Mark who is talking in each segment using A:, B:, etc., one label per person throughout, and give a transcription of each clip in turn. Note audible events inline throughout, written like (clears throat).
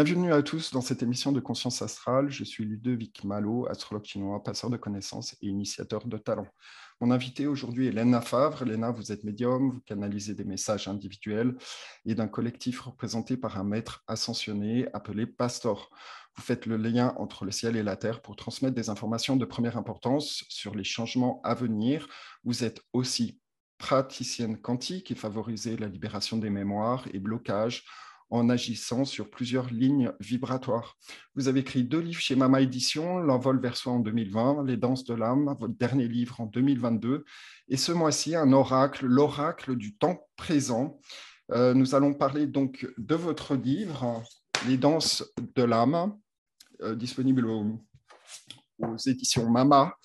A: Bienvenue à tous dans cette émission de Conscience Astrale. Je suis Ludovic Malo, astrologue chinois, passeur de connaissances et initiateur de talents. Mon invité aujourd'hui est Léna Favre. Léna, vous êtes médium, vous canalisez des messages individuels et d'un collectif représenté par un maître ascensionné appelé Pastor. Vous faites le lien entre le ciel et la terre pour transmettre des informations de première importance sur les changements à venir. Vous êtes aussi praticienne quantique et favorisez la libération des mémoires et blocages en agissant sur plusieurs lignes vibratoires. Vous avez écrit deux livres chez Mama Édition, L'envol vers soi en 2020, Les danses de l'âme, votre dernier livre en 2022, et ce mois-ci, un oracle, l'oracle du temps présent. Euh, nous allons parler donc de votre livre, Les danses de l'âme, euh, disponible aux, éditions Mama,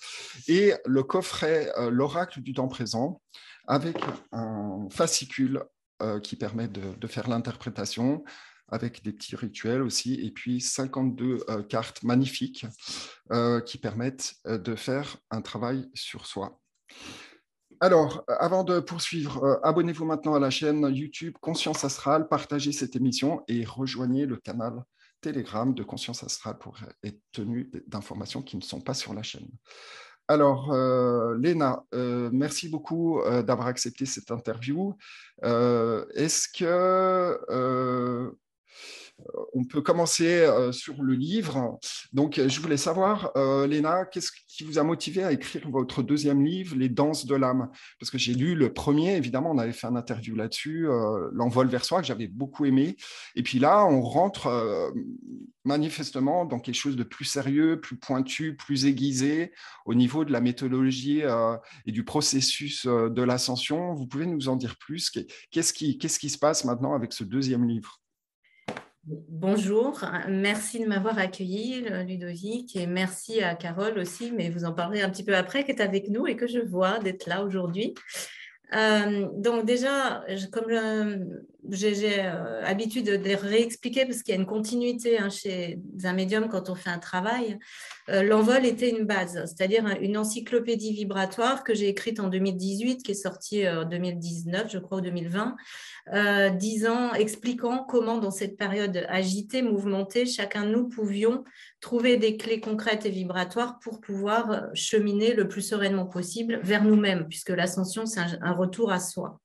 A: et le coffret euh, L'oracle du temps présent, avec un fascicule euh, qui permet de, faire l'interprétation avec des petits rituels aussi, et puis 52 euh, cartes magnifiques euh, qui permettent de faire un travail sur soi. Alors, avant de poursuivre, abonnez-vous maintenant à la chaîne YouTube Conscience Astrale, partagez cette émission et rejoignez le canal Telegram de Conscience Astrale pour être tenu d'informations qui ne sont pas sur la chaîne. Alors, euh, Léna, euh, merci beaucoup euh, d'avoir accepté cette interview. Est-ce que on peut commencer sur le livre. Donc, je voulais savoir, Léna, qu'est-ce qui vous a motivé à écrire votre deuxième livre, Les danses de l'âme? Parce que j'ai lu le premier, évidemment, on avait fait un interview là-dessus, L'envol vers soi, que j'avais beaucoup aimé. Et puis là, on rentre manifestement dans quelque chose de plus sérieux, plus pointu, plus aiguisé au niveau de la méthodologie et du processus de l'ascension. Vous pouvez nous en dire plus? Qu'est-ce qui se passe maintenant avec ce deuxième livre?
B: Bonjour, merci de m'avoir accueilli, Ludovic, et merci à Carole aussi, mais vous en parlerez un petit peu après, qui est avec nous et que je vois d'être là aujourd'hui. Euh, donc déjà, comme j'ai euh, habitude de réexpliquer parce qu'il y a une continuité hein, chez un médium quand on fait un travail, euh, l'envol était une base, c'est-à-dire une encyclopédie vibratoire que j'ai écrite en 2018, qui est sortie en 2019, je crois, ou 2020, disant, expliquant comment dans cette période agitée, mouvementée, chacun de nous pouvions trouver des clés concrètes et vibratoires pour pouvoir cheminer le plus sereinement possible vers nous-mêmes, puisque l'ascension, c'est un, retour à soi.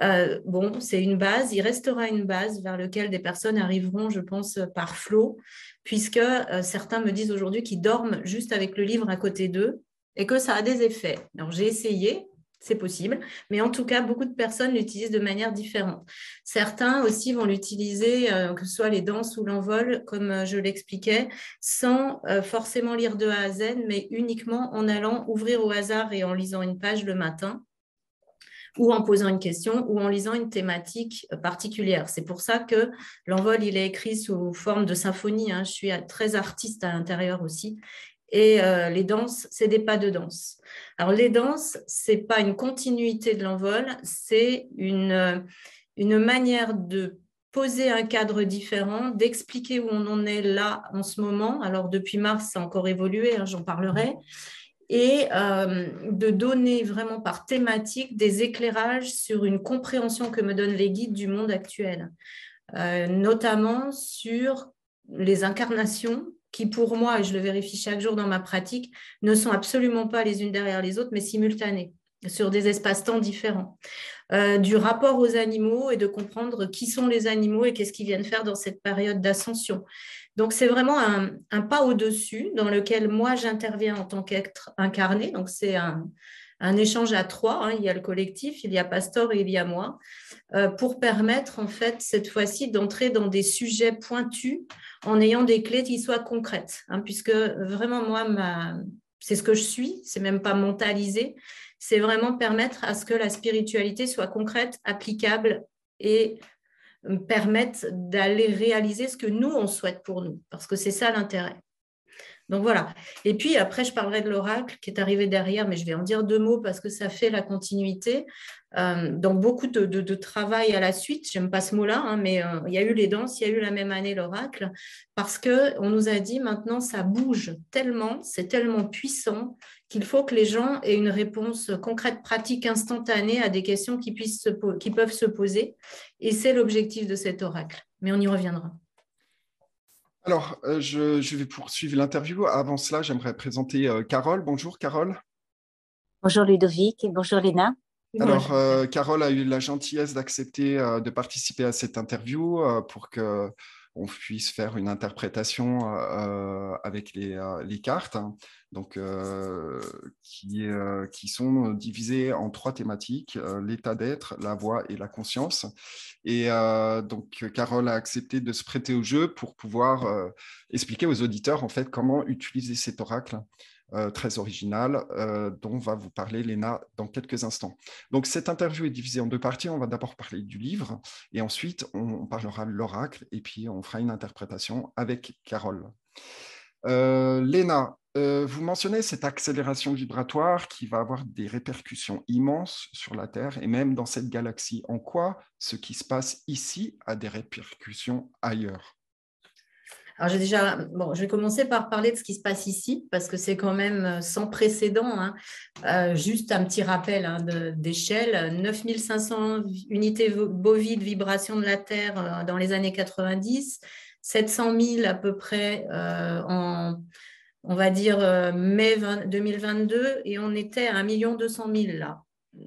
B: Euh, bon, c'est une base, il restera une base vers laquelle des personnes arriveront, je pense, par flot, puisque euh, certains me disent aujourd'hui qu'ils dorment juste avec le livre à côté d'eux et que ça a des effets. Alors j'ai essayé, c'est possible. Mais en tout cas, beaucoup de personnes l'utilisent de manière différente. Certains aussi vont l'utiliser, euh, que ce soit les danses ou l'envol, comme je l'expliquais, sans forcément lire de A à Z, mais uniquement en allant ouvrir au hasard et en lisant une page le matin ou en posant une question ou en lisant une thématique particulière. C'est pour ça que l'envol, il est écrit sous forme de symphonie. Hein. Je suis très artiste à l'intérieur aussi. Et euh, les danses, c'est des pas de danse. Alors les danses, c'est pas une continuité de l'envol, c'est une, manière de poser un cadre différent, d'expliquer où on en est là en ce moment. Alors depuis mars, ça a encore évolué, hein, j'en parlerai. Et euh, de donner vraiment par thématique des éclairages sur une compréhension que me donnent les guides du monde actuel, notamment sur les incarnations qui pour moi, et je le vérifie chaque jour dans ma pratique, ne sont absolument pas les unes derrière les autres, mais simultanées, sur des espaces-temps différents. Euh, du rapport aux animaux et de comprendre qui sont les animaux et qu'est-ce qu'ils viennent faire dans cette période d'ascension. Donc c'est vraiment un, pas au-dessus dans lequel moi j'interviens en tant qu'être incarné. Donc c'est un, échange à trois. Hein. Il y a le collectif, il y a Pastor et il y a moi, euh, pour permettre en fait cette fois-ci d'entrer dans des sujets pointus en ayant des clés qui soient concrètes, hein, puisque vraiment, moi, c'est ce que je suis, c'est même pas mentalisé, c'est vraiment permettre à ce que la spiritualité soit concrète, applicable et permette d'aller réaliser ce que nous, on souhaite pour nous, parce que c'est ça l'intérêt. Donc voilà. Et puis après, je parlerai de l'oracle qui est arrivé derrière, mais je vais en dire deux mots parce que ça fait la continuité. Euh, donc beaucoup de, travail à la suite, j'aime pas ce mot-là, hein, mais euh, il y a eu les danses, il y a eu la même année l'oracle, parce qu'on nous a dit maintenant ça bouge tellement, c'est tellement puissant qu'il faut que les gens aient une réponse concrète, pratique, instantanée à des questions qui peuvent se poser. Et c'est l'objectif de cet oracle. Mais on y reviendra.
A: Alors, euh, je, vais poursuivre l'interview. Avant cela, j'aimerais présenter euh, Carole. Bonjour, Carole.
C: Bonjour, Ludovic, et bonjour, Léna.
A: Alors, euh, Carole a eu la gentillesse d'accepter de participer à cette interview pour que on puisse faire une interprétation avec les, cartes, hein. donc, qui, sont divisées en trois thématiques, l'état d'être, la voix et la conscience. Et donc, Carole a accepté de se prêter au jeu pour pouvoir expliquer aux auditeurs en fait comment utiliser cet oracle euh, très original euh, dont va vous parler Léna dans quelques instants. Donc cette interview est divisée en deux parties. On va d'abord parler du livre et ensuite on, parlera de l'oracle et puis on fera une interprétation avec Carole. Euh, Léna, vous mentionnez cette accélération vibratoire qui va avoir des répercussions immenses sur la Terre et même dans cette galaxie. En quoi ce qui se passe ici a des répercussions ailleurs?
B: Alors, déjà, bon, je vais commencer par parler de ce qui se passe ici, parce que c'est quand même euh, sans précédent. Hein. Euh, juste un petit rappel hein, d'échelle 9500 unités bovides de vibration de la Terre euh, dans les années 90, 700 000 à peu près en, on va dire, mai 2022, et on était à 1 200 000 là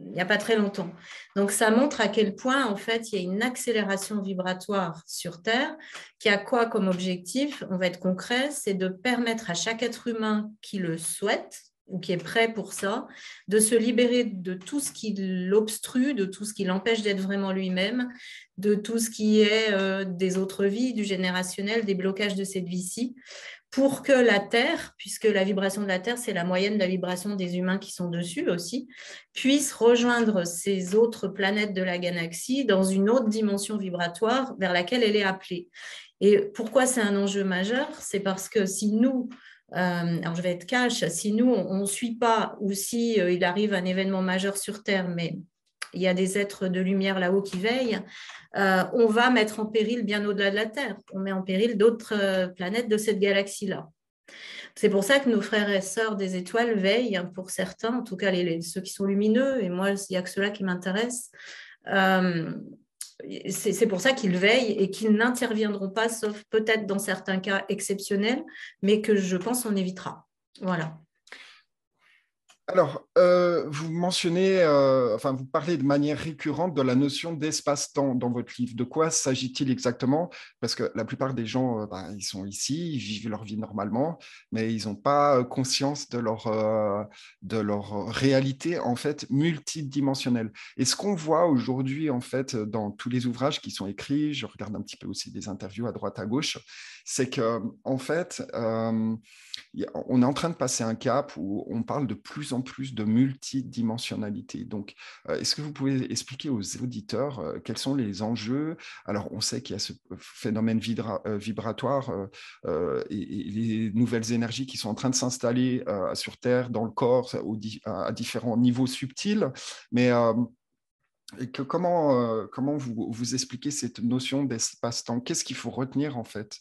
B: il n'y a pas très longtemps. Donc, ça montre à quel point, en fait, il y a une accélération vibratoire sur Terre qui a quoi comme objectif On va être concret, c'est de permettre à chaque être humain qui le souhaite ou qui est prêt pour ça, de se libérer de tout ce qui l'obstrue, de tout ce qui l'empêche d'être vraiment lui-même, de tout ce qui est euh, des autres vies, du générationnel, des blocages de cette vie-ci, pour que la Terre, puisque la vibration de la Terre, c'est la moyenne de la vibration des humains qui sont dessus aussi, puisse rejoindre ces autres planètes de la galaxie dans une autre dimension vibratoire vers laquelle elle est appelée. Et pourquoi c'est un enjeu majeur? C'est parce que si nous, euh, alors je vais être cash, si nous, on ne suit pas ou si euh, il arrive un événement majeur sur Terre, mais il y a des êtres de lumière là-haut qui veillent, euh, on va mettre en péril bien au-delà de la Terre. On met en péril d'autres euh, planètes de cette galaxie-là. C'est pour ça que nos frères et sœurs des étoiles veillent, hein, pour certains, en tout cas ceux qui sont lumineux, et moi, il n'y a que ceux-là qui m'intéressent. Euh, c'est pour ça qu'ils veillent et qu'ils n'interviendront pas, sauf peut-être dans certains cas exceptionnels, mais que je pense on évitera. Voilà.
A: Alors, euh, vous mentionnez, euh, enfin, vous parlez de manière récurrente de la notion d'espace-temps dans votre livre. De quoi s'agit-il exactement? Parce que la plupart des gens, euh, ben, ils sont ici, ils vivent leur vie normalement, mais ils n'ont pas conscience de leur, de leur réalité, en fait, multidimensionnelle. Et ce qu'on voit aujourd'hui, en fait, dans tous les ouvrages qui sont écrits, je regarde un petit peu aussi des interviews à droite, à gauche, c'est que, en fait, on est en train de passer un cap où on parle de plus en plus de multidimensionnalité. Donc, euh, est-ce que vous pouvez expliquer aux auditeurs euh, quels sont les enjeux? Alors, on sait qu'il y a ce phénomène euh, vibratoire et, les nouvelles énergies qui sont en train de s'installer sur Terre, dans le corps, à différents niveaux subtils, mais comment, comment vous, vous expliquez cette notion d'espace-temps? Qu'est-ce qu'il faut retenir en fait?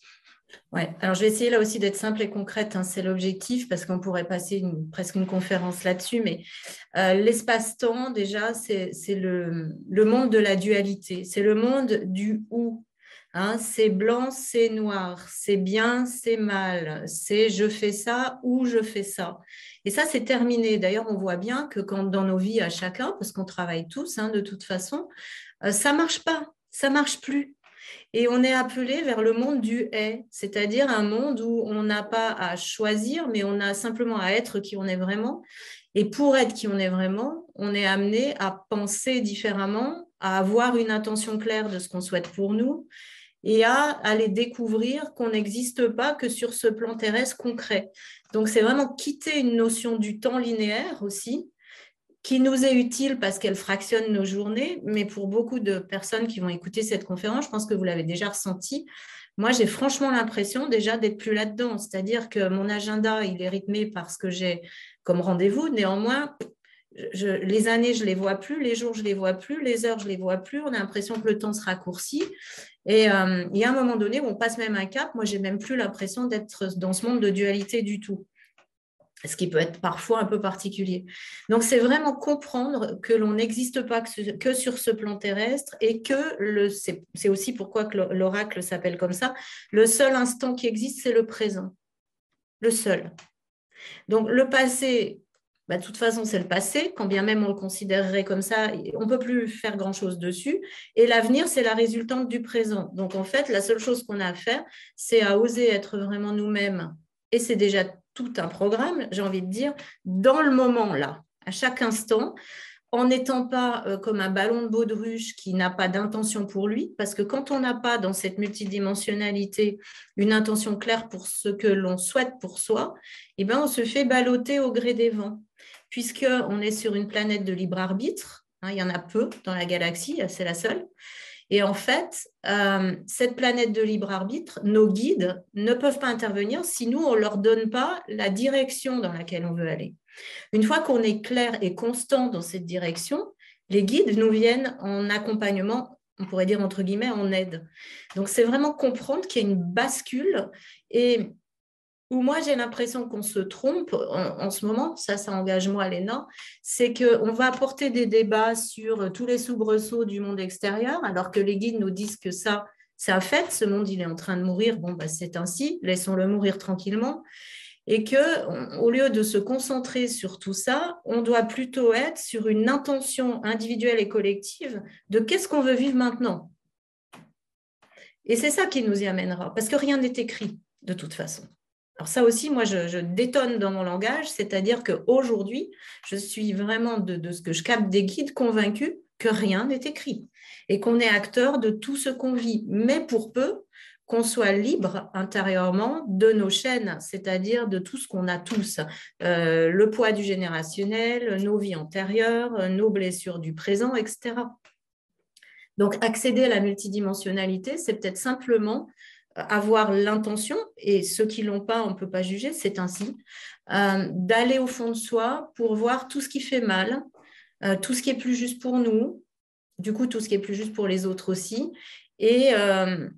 B: Ouais, alors je vais essayer là aussi d'être simple et concrète, hein, c'est l'objectif, parce qu'on pourrait passer presque une conférence là-dessus, mais euh, l'espace-temps, déjà, c'est le, monde de la dualité, c'est le monde du ou. Hein, c'est blanc, c'est noir, c'est bien, c'est mal, c'est je fais ça ou je fais ça. Et ça, c'est terminé. D'ailleurs, on voit bien que quand dans nos vies à chacun, parce qu'on travaille tous hein, de toute façon, euh, ça marche pas, ça marche plus. Et on est appelé vers le monde du est, c'est-à-dire un monde où on n'a pas à choisir, mais on a simplement à être qui on est vraiment. Et pour être qui on est vraiment, on est amené à penser différemment, à avoir une intention claire de ce qu'on souhaite pour nous et à aller découvrir qu'on n'existe pas que sur ce plan terrestre concret. Donc c'est vraiment quitter une notion du temps linéaire aussi qui nous est utile parce qu'elle fractionne nos journées, mais pour beaucoup de personnes qui vont écouter cette conférence, je pense que vous l'avez déjà ressenti. Moi, j'ai franchement l'impression déjà d'être plus là-dedans, c'est-à-dire que mon agenda, il est rythmé par ce que j'ai comme rendez-vous. Néanmoins, les années, je ne les vois plus, les jours, je ne les vois plus, les heures, je ne les vois plus. On a l'impression que le temps se raccourcit. Et euh, il y a un moment donné où on passe même un cap. Moi, j'ai même plus l'impression d'être dans ce monde de dualité du tout. Ce qui peut être parfois un peu particulier. Donc, c'est vraiment comprendre que l'on n'existe pas que sur ce plan terrestre et que c'est aussi pourquoi l'oracle s'appelle comme ça, le seul instant qui existe, c'est le présent. Le seul. Donc, le passé, bah, de toute façon, c'est le passé, quand bien même on le considérerait comme ça, on ne peut plus faire grand-chose dessus. Et l'avenir, c'est la résultante du présent. Donc, en fait, la seule chose qu'on a à faire, c'est à oser être vraiment nous-mêmes. Et c'est déjà tout un programme, j'ai envie de dire, dans le moment là, à chaque instant, en n'étant pas euh, comme un ballon de baudruche qui n'a pas d'intention pour lui, parce que quand on n'a pas dans cette multidimensionnalité une intention claire pour ce que l'on souhaite pour soi, eh ben on se fait balloter au gré des vents, puisqu'on est sur une planète de libre arbitre, hein, il y en a peu dans la galaxie, c'est la seule, et en fait, euh, cette planète de libre arbitre, nos guides ne peuvent pas intervenir si nous, on ne leur donne pas la direction dans laquelle on veut aller. Une fois qu'on est clair et constant dans cette direction, les guides nous viennent en accompagnement, on pourrait dire entre guillemets, en aide. Donc c'est vraiment comprendre qu'il y a une bascule et où moi j'ai l'impression qu'on se trompe en, ce moment, ça, ça engage moi, Léna, c'est qu'on va apporter des débats sur tous les soubresauts du monde extérieur, alors que les guides nous disent que ça, c'est un fait, ce monde, il est en train de mourir, bon, bah, c'est ainsi, laissons-le mourir tranquillement. Et que, au lieu de se concentrer sur tout ça, on doit plutôt être sur une intention individuelle et collective de qu'est-ce qu'on veut vivre maintenant. Et c'est ça qui nous y amènera, parce que rien n'est écrit de toute façon. Alors ça aussi, moi, je, détonne dans mon langage, c'est-à-dire qu'aujourd'hui, je suis vraiment de, ce que je capte des guides convaincus que rien n'est écrit et qu'on est acteur de tout ce qu'on vit, mais pour peu qu'on soit libre intérieurement de nos chaînes, c'est-à-dire de tout ce qu'on a tous, euh, le poids du générationnel, nos vies antérieures, nos blessures du présent, etc. Donc accéder à la multidimensionnalité, c'est peut-être simplement avoir l'intention, et ceux qui l'ont pas, on ne peut pas juger, c'est ainsi, euh, d'aller au fond de soi pour voir tout ce qui fait mal, euh, tout ce qui est plus juste pour nous, du coup tout ce qui est plus juste pour les autres aussi, et, euh,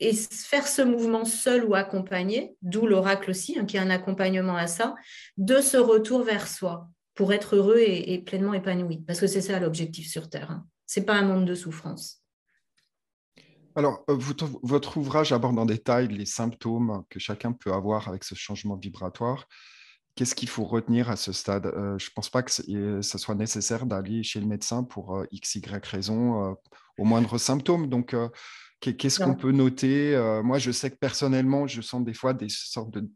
B: faire ce mouvement seul ou accompagné, d'où l'oracle aussi, hein, qui est un accompagnement à ça, de ce retour vers soi pour être heureux et, pleinement épanoui, parce que c'est ça l'objectif sur Terre. Hein. Ce n'est pas un monde de souffrance.
A: Alors, euh, votre ouvrage aborde en détail les symptômes que chacun peut avoir avec ce changement vibratoire. Qu'est-ce qu'il faut retenir à ce stade? Euh, Je ne pense pas que ce soit nécessaire d'aller chez le médecin pour euh, x, y raison au moindre symptôme. Donc, Qu'est-ce qu'on peut noter Moi, je sais que personnellement, je sens des fois des sortes de,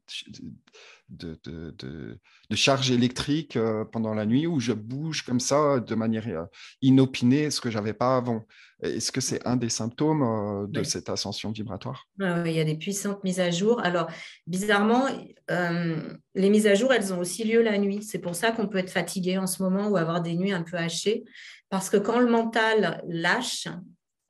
A: de, de, de, charges électriques pendant la nuit où je bouge comme ça de manière inopinée, ce que je n'avais pas avant. Est-ce que c'est un des symptômes de cette ascension vibratoire?
B: Il y a des puissantes mises à jour. Alors, bizarrement, les mises à jour, elles ont aussi lieu la nuit. C'est pour ça qu'on peut être fatigué en ce moment ou avoir des nuits un peu hachées. Parce que quand le mental lâche,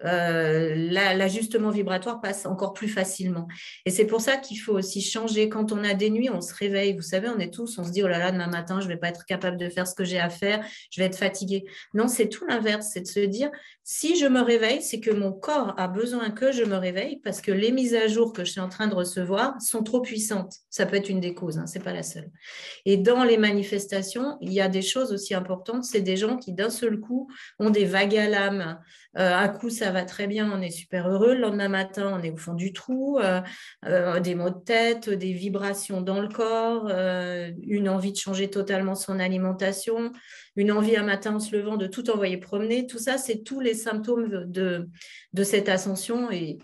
B: euh, l'ajustement vibratoire passe encore plus facilement. Et c'est pour ça qu'il faut aussi changer. Quand on a des nuits, on se réveille. Vous savez, on est tous, on se dit, oh là là, demain matin, je vais pas être capable de faire ce que j'ai à faire, je vais être fatigué. Non, c'est tout l'inverse. C'est de se dire, si je me réveille, c'est que mon corps a besoin que je me réveille parce que les mises à jour que je suis en train de recevoir sont trop puissantes. Ça peut être une des causes, hein, ce n'est pas la seule. Et dans les manifestations, il y a des choses aussi importantes. C'est des gens qui, d'un seul coup, ont des vagues à l'âme. Euh, un coup, ça va très bien, on est super heureux. Le lendemain matin, on est au fond du trou. Euh, euh, des maux de tête, des vibrations dans le corps, une envie de changer totalement son alimentation, une envie un matin en se levant de tout envoyer promener. Tout ça, c'est tous les symptômes de, de cette ascension. Et,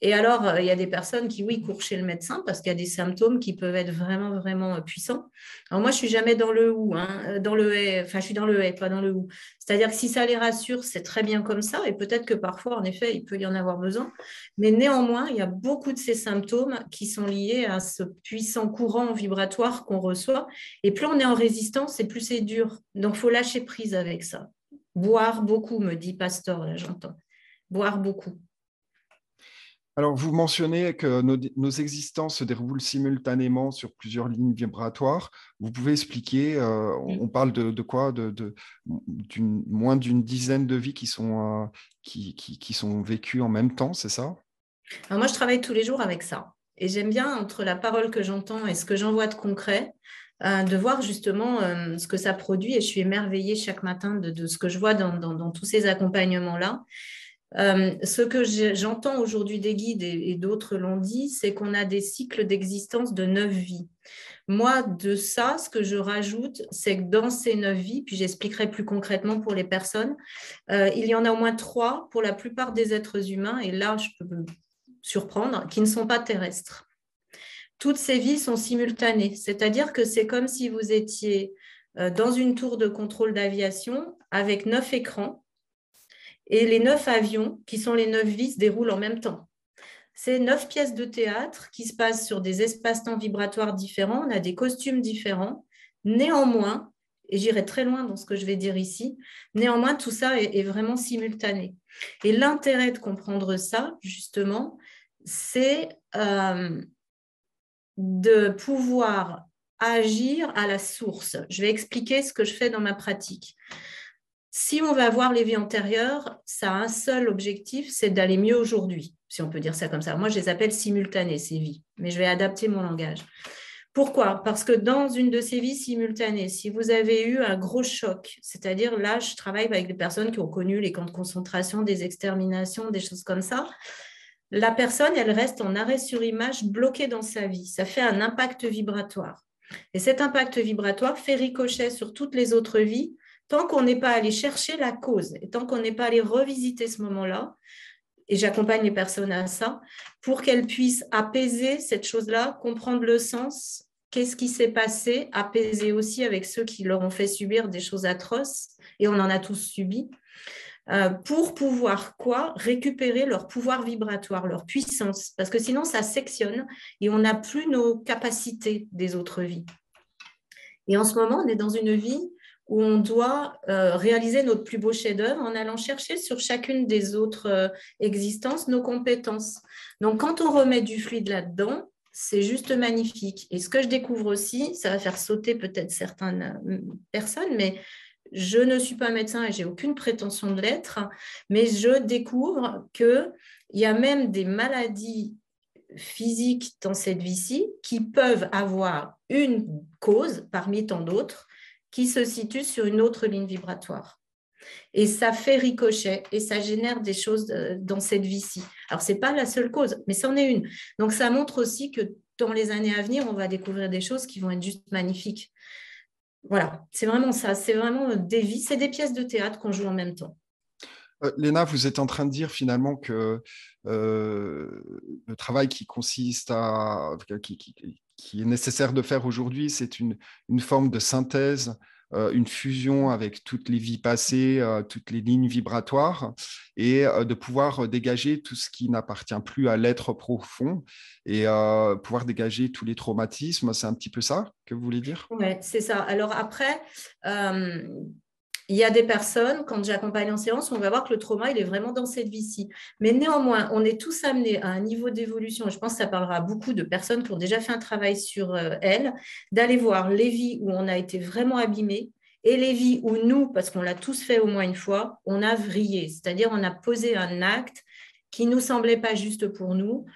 B: et alors, euh, il y a des personnes qui, oui, courent chez le médecin parce qu'il y a des symptômes qui peuvent être vraiment, vraiment euh, puissants. Alors moi, je suis jamais dans le ou, hein, euh, dans le enfin, je suis dans le et, pas dans le ou. C'est-à-dire que si ça les rassure, c'est très bien comme ça. Et peut-être que parfois, en effet, il peut y en avoir besoin. Mais néanmoins, il y a beaucoup de ces symptômes qui sont liés à ce puissant courant vibratoire qu'on reçoit. Et plus on est en résistance, et plus c'est dur. Donc, il faut lâcher prise avec ça. Boire beaucoup, me dit Pasteur, là, j'entends. Boire beaucoup.
A: Alors, vous mentionnez que nos, existences se déroulent simultanément sur plusieurs lignes vibratoires. Vous pouvez expliquer, euh, on, parle de, quoi? De, Moins d'une dizaine de vies qui sont, euh, qui, qui, sont vécues en même temps, c'est ça?
B: Moi, je travaille tous les jours avec ça. Et j'aime bien, entre la parole que j'entends et ce que j'envoie de concret, de voir justement ce que ça produit et je suis émerveillée chaque matin de, ce que je vois dans tous ces accompagnements-là. Euh, ce que j'entends aujourd'hui des guides et, d'autres l'ont dit, c'est qu'on a des cycles d'existence de neuf vies. Moi, de ça, ce que je rajoute, c'est que dans ces neuf vies, puis j'expliquerai plus concrètement pour les personnes, euh, il y en a au moins trois pour la plupart des êtres humains, et là, je peux me surprendre, qui ne sont pas terrestres. Toutes ces vies sont simultanées, c'est-à-dire que c'est comme si vous étiez euh, dans une tour de contrôle d'aviation avec neuf écrans et les neuf avions, qui sont les neuf vies, se déroulent en même temps. C'est neuf pièces de théâtre qui se passent sur des espaces-temps vibratoires différents, on a des costumes différents. Néanmoins, et j'irai très loin dans ce que je vais dire ici, néanmoins, tout ça est, vraiment simultané. Et l'intérêt de comprendre ça, justement, c'est euh, de pouvoir agir à la source. Je vais expliquer ce que je fais dans ma pratique. Si on va voir les vies antérieures, ça a un seul objectif, c'est d'aller mieux aujourd'hui, si on peut dire ça comme ça. Moi, je les appelle simultanées, ces vies, mais je vais adapter mon langage. Pourquoi? Parce que dans une de ces vies simultanées, si vous avez eu un gros choc, c'est-à-dire là, je travaille avec des personnes qui ont connu les camps de concentration, des exterminations, des choses comme ça, la personne, elle reste en arrêt sur image, bloquée dans sa vie. Ça fait un impact vibratoire. Et cet impact vibratoire fait ricochet sur toutes les autres vies tant qu'on n'est pas allé chercher la cause tant qu'on n'est pas allé revisiter ce moment-là, et j'accompagne les personnes à ça, pour qu'elles puissent apaiser cette chose-là, comprendre le sens, qu'est-ce qui s'est passé, apaiser aussi avec ceux qui leur ont fait subir des choses atroces, et on en a tous subi, euh, pour pouvoir quoi? Récupérer leur pouvoir vibratoire, leur puissance, parce que sinon ça sectionne et on n'a plus nos capacités des autres vies. Et en ce moment, on est dans une vie où on doit euh, réaliser notre plus beau chef-d'œuvre en allant chercher sur chacune des autres euh, existences nos compétences. Donc, quand on remet du fluide là-dedans, c'est juste magnifique. Et ce que je découvre aussi, ça va faire sauter peut-être certaines euh, personnes, mais je ne suis pas médecin et j'ai aucune prétention de l'être, mais je découvre qu'il y a même des maladies physiques dans cette vie-ci qui peuvent avoir une cause parmi tant d'autres qui se situe sur une autre ligne vibratoire. Et ça fait ricochet et ça génère des choses euh, dans cette vie-ci. Alors, ce n'est pas la seule cause, mais c'en est une. Donc, ça montre aussi que dans les années à venir, on va découvrir des choses qui vont être juste magnifiques. Voilà, c'est vraiment ça. C'est vraiment des vies, c'est des pièces de théâtre qu'on joue en même temps.
A: Euh, Léna, vous êtes en train de dire finalement que euh, le travail qui consiste à, est nécessaire de faire aujourd'hui, c'est une, une, forme de synthèse, euh, une fusion avec toutes les vies passées, euh, toutes les lignes vibratoires, et euh, de pouvoir dégager tout ce qui n'appartient plus à l'être profond et pouvoir dégager tous les traumatismes. C'est un petit peu ça que vous voulez dire?
B: Oui, c'est ça. Alors après, il y a des personnes, quand j'accompagne en séance, on va voir que le trauma, il est vraiment dans cette vie-ci. Mais néanmoins, on est tous amenés à un niveau d'évolution, je pense que ça parlera beaucoup de personnes qui ont déjà fait un travail sur euh, elles, d'aller voir les vies où on a été vraiment abîmé et les vies où nous, parce qu'on l'a tous fait au moins une fois, on a vrillé, c'est-à-dire on a posé un acte qui nous semblait pas juste pour nous.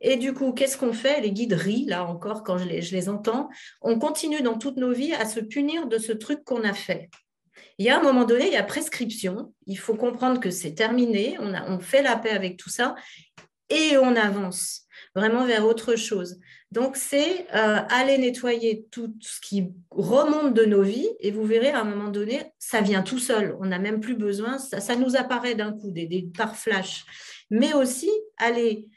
B: Et du coup, qu'est-ce qu'on fait? Les guides rient, là encore, quand je les entends. On continue dans toutes nos vies à se punir de ce truc qu'on a fait. Il y a un moment donné, il y a prescription. Il faut comprendre que c'est terminé. On, a, on fait la paix avec tout ça et on avance vraiment vers autre chose. Donc, c'est euh, aller nettoyer tout ce qui remonte de nos vies et vous verrez à un moment donné, ça vient tout seul. On n'a même plus besoin, ça, nous apparaît d'un coup, des, des, par flash. Mais aussi aller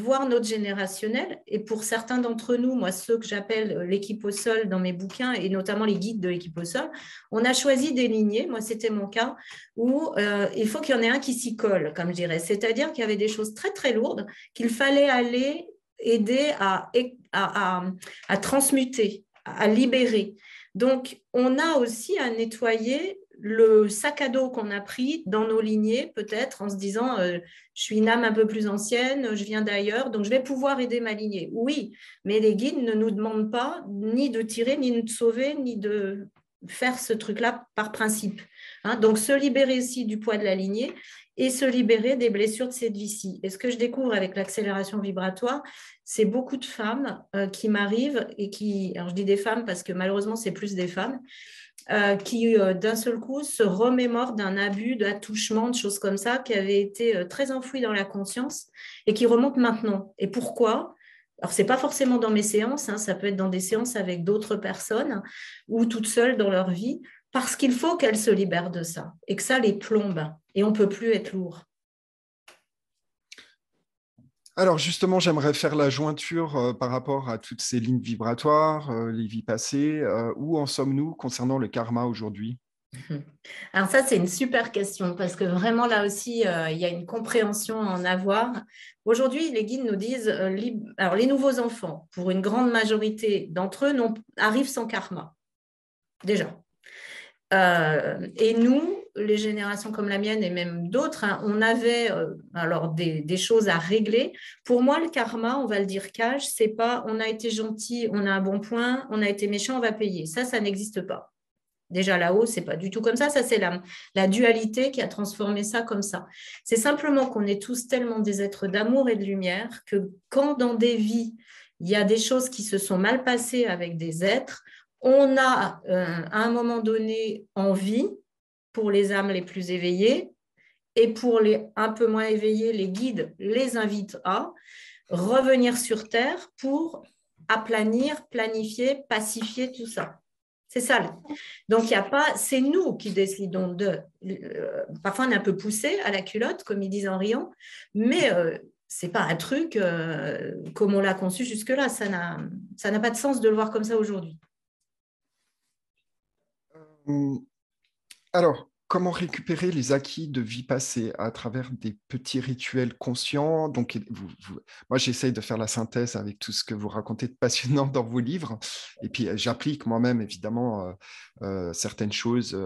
B: voir notre générationnel. Et pour certains d'entre nous, moi, ceux que j'appelle euh, l'équipe au sol dans mes bouquins, et notamment les guides de l'équipe au sol, on a choisi des lignées, moi c'était mon cas, où euh, il faut qu'il y en ait un qui s'y colle, comme je dirais. C'est-à-dire qu'il y avait des choses très très lourdes qu'il fallait aller aider à, à, à transmuter, à libérer. Donc, on a aussi à nettoyer le sac à dos qu'on a pris dans nos lignées, peut-être en se disant euh, je suis une âme un peu plus ancienne, je viens d'ailleurs, donc je vais pouvoir aider ma lignée. Oui, mais les guides ne nous demandent pas ni de tirer, ni de sauver, ni de faire ce truc-là par principe. Hein. donc se libérer aussi du poids de la lignée et se libérer des blessures de cette vie-ci. Et ce que je découvre avec l'accélération vibratoire, c'est beaucoup de femmes euh, qui m'arrivent et qui, alors je dis des femmes parce que malheureusement c'est plus des femmes, euh, qui euh, d'un seul coup se remémorent d'un abus, d'attouchement, de choses comme ça, qui avaient été très enfouies dans la conscience et qui remontent maintenant. Et pourquoi? Alors, ce n'est pas forcément dans mes séances, hein, ça peut être dans des séances avec d'autres personnes ou toutes seules dans leur vie, parce qu'il faut qu'elles se libèrent de ça et que ça les plombe et on ne peut plus être lourd.
A: Alors justement, j'aimerais faire la jointure euh, par rapport à toutes ces lignes vibratoires, euh, les vies passées. Euh, où en sommes-nous concernant le karma aujourd'hui? (laughs)
B: Alors ça, c'est une super question parce que vraiment là aussi, il y a une compréhension à en avoir. Aujourd'hui, les guides nous disent, alors les nouveaux enfants, pour une grande majorité d'entre eux, arrivent sans karma. Déjà. Euh, et nous, les générations comme la mienne et même d'autres, hein, on avait euh, alors des, choses à régler. Pour moi, le karma, on va le dire cash, c'est pas on a été gentil, on a un bon point, on a été méchant, on va payer. Ça, ça n'existe pas. Déjà là-haut, c'est pas du tout comme ça. Ça, c'est la, la dualité qui a transformé ça comme ça. C'est simplement qu'on est tous tellement des êtres d'amour et de lumière que quand dans des vies, il y a des choses qui se sont mal passées avec des êtres, on a euh, à un moment donné envie pour les âmes les plus éveillées et pour les un peu moins éveillés, les guides les invitent à revenir sur Terre pour aplanir, planifier, pacifier tout ça. C'est ça. Donc, il a pas, c'est nous qui décidons de. Euh, parfois, on est un peu poussé à la culotte, comme ils disent en riant, mais euh, ce n'est pas un truc comme on l'a conçu jusque-là. Ça n'a pas de sens de le voir comme ça aujourd'hui.
A: Hum, alors, comment récupérer les acquis de vie passée à travers des petits rituels conscients? Donc, moi, j'essaye de faire la synthèse avec tout ce que vous racontez de passionnant dans vos livres. Et puis, euh, j'applique moi-même, évidemment, euh, euh, certaines choses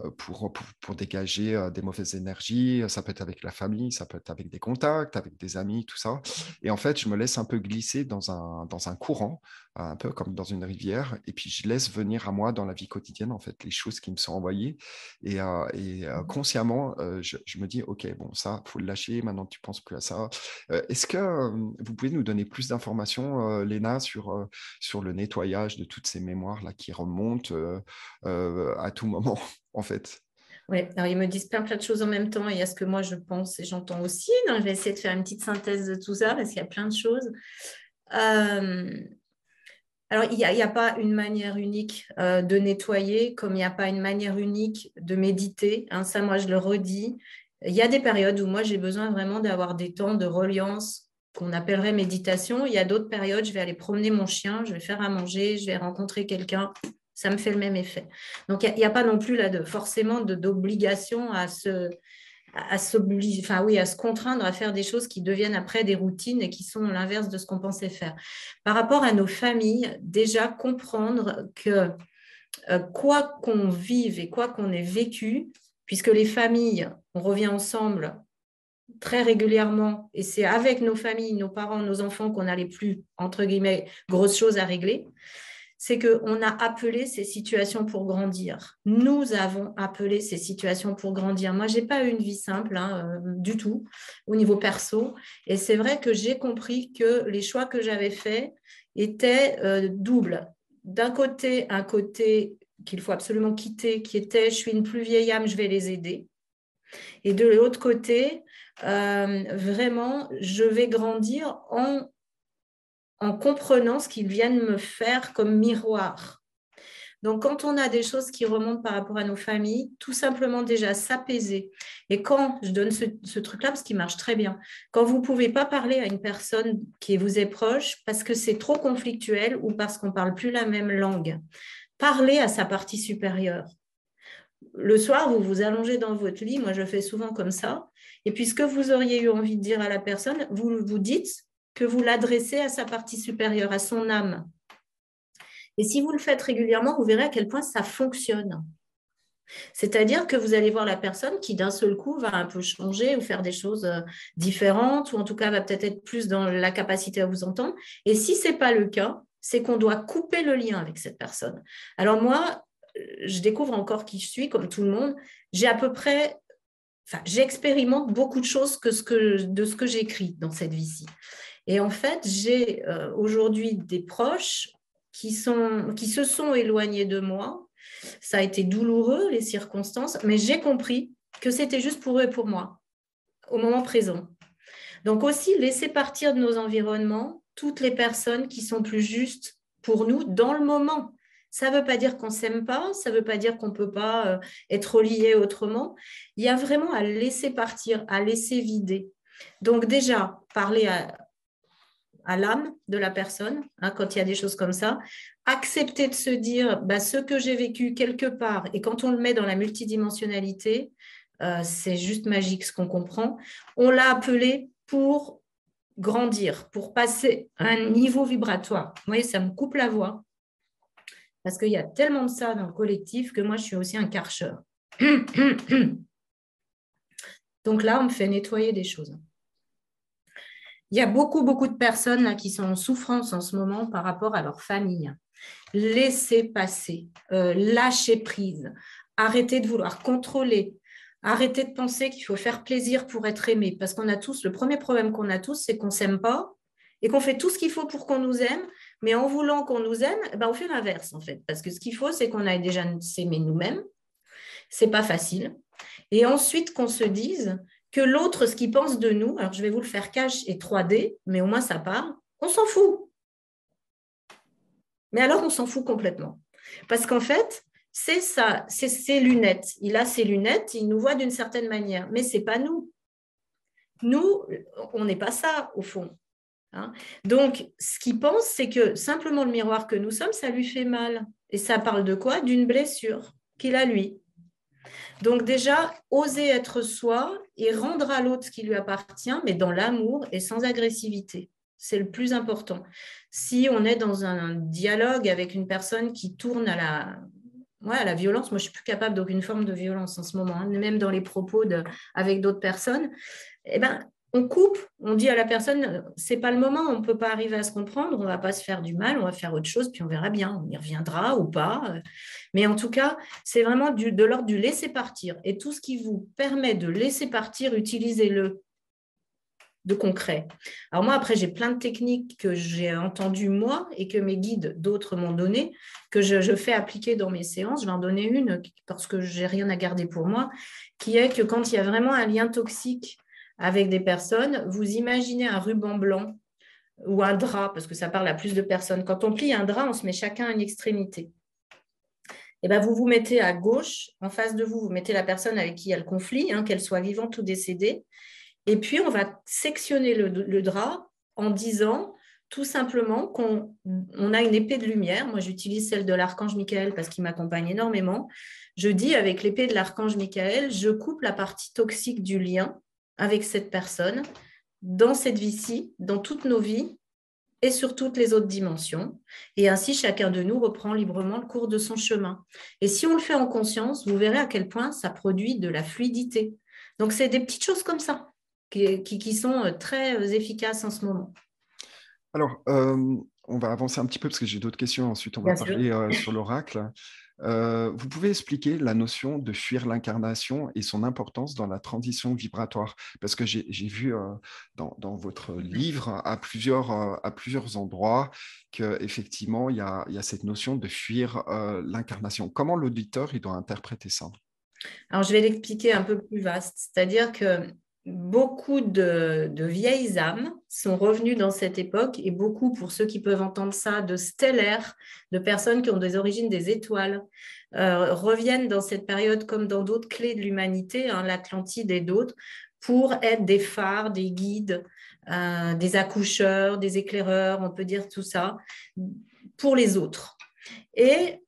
A: euh, pour, pour, dégager euh, des mauvaises énergies. Ça peut être avec la famille, ça peut être avec des contacts, avec des amis, tout ça. Et en fait, je me laisse un peu glisser dans un, dans un courant, un peu comme dans une rivière, et puis je laisse venir à moi dans la vie quotidienne, en fait, les choses qui me sont envoyées. Et, euh, et mmh consciemment, je, je, me dis, OK, bon, ça, faut le lâcher, maintenant tu penses plus à ça. Est-ce que vous pouvez nous donner plus d'informations, Léna, sur, sur le nettoyage de toutes ces mémoires-là qui remontent à tout moment? En fait.
B: Oui, alors ils me disent plein, plein de choses en même temps. Il y a ce que moi je pense et j'entends aussi. Donc je vais essayer de faire une petite synthèse de tout ça parce qu'il y a plein de choses. Euh, alors, il n'y a, pas une manière unique euh, de nettoyer, comme il n'y a pas une manière unique de méditer. Hein, ça, moi, je le redis. Il y a des périodes où moi, j'ai besoin vraiment d'avoir des temps de reliance qu'on appellerait méditation. Il y a d'autres périodes, je vais aller promener mon chien, je vais faire à manger, je vais rencontrer quelqu'un ça me fait le même effet. Donc, il n'y a, pas non plus là de, forcément d'obligation à se, à, enfin, oui, à se contraindre à faire des choses qui deviennent après des routines et qui sont l'inverse de ce qu'on pensait faire. Par rapport à nos familles, déjà comprendre que euh, quoi qu'on vive et quoi qu'on ait vécu, puisque les familles, on revient ensemble très régulièrement, et c'est avec nos familles, nos parents, nos enfants qu'on a les plus, entre guillemets, grosses choses à régler, c'est qu'on a appelé ces situations pour grandir. Nous avons appelé ces situations pour grandir. Moi, je n'ai pas eu une vie simple hein, euh, du tout au niveau perso. Et c'est vrai que j'ai compris que les choix que j'avais faits étaient euh, doubles. D'un côté, un côté qu'il faut absolument quitter, qui était je suis une plus vieille âme, je vais les aider. Et de l'autre côté, euh, vraiment, je vais grandir en en comprenant ce qu'ils viennent me faire comme miroir. Donc, quand on a des choses qui remontent par rapport à nos familles, tout simplement déjà s'apaiser. Et quand je donne ce, truc-là, parce qu'il marche très bien, quand vous ne pouvez pas parler à une personne qui vous est proche parce que c'est trop conflictuel ou parce qu'on ne parle plus la même langue, parlez à sa partie supérieure. Le soir, vous vous allongez dans votre lit, moi je fais souvent comme ça, et puis ce que vous auriez eu envie de dire à la personne, vous vous dites, que vous l'adressez à sa partie supérieure, à son âme. Et si vous le faites régulièrement, vous verrez à quel point ça fonctionne. C'est-à-dire que vous allez voir la personne qui d'un seul coup va un peu changer ou faire des choses euh, différentes, ou en tout cas va peut-être être plus dans la capacité à vous entendre. Et si ce n'est pas le cas, c'est qu'on doit couper le lien avec cette personne. Alors moi, je découvre encore qui je suis, comme tout le monde. J'ai à peu près enfin, j'expérimente beaucoup de choses que ce que, de ce que j'écris dans cette vie-ci. Et en fait, j'ai euh, aujourd'hui des proches qui, sont, qui se sont éloignés de moi. Ça a été douloureux, les circonstances, mais j'ai compris que c'était juste pour eux et pour moi, au moment présent. Donc aussi, laisser partir de nos environnements toutes les personnes qui sont plus justes pour nous dans le moment. Ça ne veut pas dire qu'on ne s'aime pas, ça ne veut pas dire qu'on ne peut pas euh, être lié autrement. Il y a vraiment à laisser partir, à laisser vider. Donc déjà, parler à, à l'âme de la personne, hein, quand il y a des choses comme ça, accepter de se dire bah, ce que j'ai vécu quelque part, et quand on le met dans la multidimensionnalité, euh, c'est juste magique ce qu'on comprend, on l'a appelé pour grandir, pour passer à un niveau vibratoire. Vous voyez, ça me coupe la voix, parce qu'il y a tellement de ça dans le collectif que moi, je suis aussi un carcheur. (clears throat) Donc là, on me fait nettoyer des choses. Il y a beaucoup, beaucoup de personnes là, qui sont en souffrance en ce moment par rapport à leur famille. Laissez passer, euh, lâcher prise, arrêtez de vouloir contrôler, arrêtez de penser qu'il faut faire plaisir pour être aimé. Parce qu'on a tous, le premier problème qu'on a tous, c'est qu'on ne s'aime pas et qu'on fait tout ce qu'il faut pour qu'on nous aime, mais en voulant qu'on nous aime, eh ben on fait l'inverse en fait. Parce que ce qu'il faut, c'est qu'on aille déjà s'aimer nous-mêmes. C'est pas facile. Et ensuite qu'on se dise, que l'autre, ce qu'il pense de nous, alors je vais vous le faire cash et 3D, mais au moins ça part, on s'en fout. Mais alors on s'en fout complètement. Parce qu'en fait, c'est ça, c'est ses lunettes. Il a ses lunettes, il nous voit d'une certaine manière, mais c'est pas nous. Nous, on n'est pas ça au fond. Hein. Donc, ce qu'il pense, c'est que simplement le miroir que nous sommes, ça lui fait mal. Et ça parle de quoi? D'une blessure qu'il a lui. Donc déjà, oser être soi et rendre à l'autre ce qui lui appartient, mais dans l'amour et sans agressivité. C'est le plus important. Si on est dans un dialogue avec une personne qui tourne à la, ouais, la violence, moi je suis plus capable d'aucune forme de violence en ce moment, hein, même dans les propos avec d'autres personnes, eh ben, on coupe, on dit à la personne, c'est pas le moment, on ne peut pas arriver à se comprendre, on va pas se faire du mal, on va faire autre chose, puis on verra bien, on y reviendra ou pas. Mais en tout cas, c'est vraiment de l'ordre du laisser partir. Et tout ce qui vous permet de laisser partir, utilisez-le de concret. Alors moi, après, j'ai plein de techniques que j'ai entendues moi et que mes guides, d'autres m'ont donné, que je, je, fais appliquer dans mes séances. Je vais en donner une parce que j'ai rien à garder pour moi, qui est que quand il y a vraiment un lien toxique avec des personnes, vous imaginez un ruban blanc ou un drap, parce que ça parle à plus de personnes. Quand on plie un drap, on se met chacun à une extrémité. Et eh ben vous vous mettez à gauche, en face de vous, vous mettez la personne avec qui il y a le conflit, hein, qu'elle soit vivante ou décédée. Et puis, on va sectionner le, drap en disant tout simplement qu'on on a une épée de lumière. Moi, j'utilise celle de l'archange Michael parce qu'il m'accompagne énormément. Je dis avec l'épée de l'archange Michael, je coupe la partie toxique du lien avec cette personne dans cette vie-ci, dans toutes nos vies et sur toutes les autres dimensions. Et ainsi, chacun de nous reprend librement le cours de son chemin. Et si on le fait en conscience, vous verrez à quel point ça produit de la fluidité. Donc, c'est des petites choses comme ça qui, qui, sont euh, très euh, efficaces en ce moment.
A: Alors, euh, on va avancer un petit peu parce que j'ai d'autres questions. Ensuite, on va parler (laughs) sur l'oracle. Euh, vous pouvez expliquer la notion de fuir l'incarnation et son importance dans la transition vibratoire? Parce que j'ai vu euh, dans, votre livre à plusieurs, euh, à plusieurs endroits qu'effectivement, il, il y a cette notion de fuir l'incarnation. Comment l'auditeur doit interpréter ça?
B: Alors, je vais l'expliquer un peu plus vaste. C'est-à-dire que beaucoup de, vieilles âmes sont revenues dans cette époque et beaucoup, pour ceux qui peuvent entendre ça, de stellaires, de personnes qui ont des origines des étoiles, euh, reviennent dans cette période comme dans d'autres clés de l'humanité, hein, l'Atlantide et d'autres, pour être des phares, des guides, euh, des accoucheurs, des éclaireurs, on peut dire tout ça, pour les autres. Et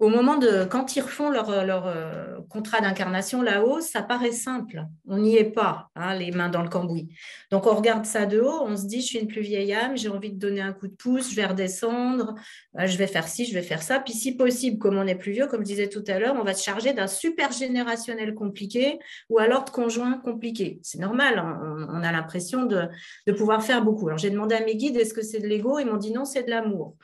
B: au moment de quand ils refont leur, euh, contrat d'incarnation là-haut, ça paraît simple. On n'y est pas, hein, les mains dans le cambouis. Donc on regarde ça de haut, on se dit je suis une plus vieille âme, j'ai envie de donner un coup de pouce, je vais redescendre, euh, je vais faire ci, je vais faire ça. Puis si possible, comme on est plus vieux, comme je disais tout à l'heure, on va se charger d'un super générationnel compliqué ou alors de conjoint compliqué. C'est normal, hein, on, a l'impression de, de pouvoir faire beaucoup. Alors j'ai demandé à mes guides est-ce que c'est de l'ego? Ils m'ont dit non, c'est de l'amour.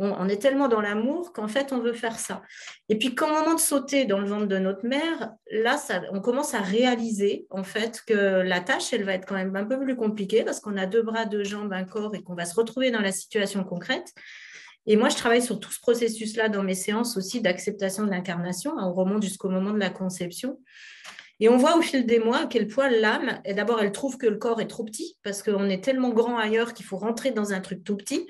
B: On, est tellement dans l'amour qu'en fait, on veut faire ça. Et puis, quand moment de sauter dans le ventre de notre mère, là, on commence à réaliser en fait que la tâche, elle va être quand même un peu plus compliquée parce qu'on a deux bras, deux jambes, un corps et qu'on va se retrouver dans la situation concrète. Et moi, je travaille sur tout ce processus-là dans mes séances aussi d'acceptation de l'incarnation. On remonte jusqu'au moment de la conception. Et on voit au fil des mois à quel point l'âme, d'abord, elle trouve que le corps est trop petit parce qu'on est tellement grand ailleurs qu'il faut rentrer dans un truc tout petit.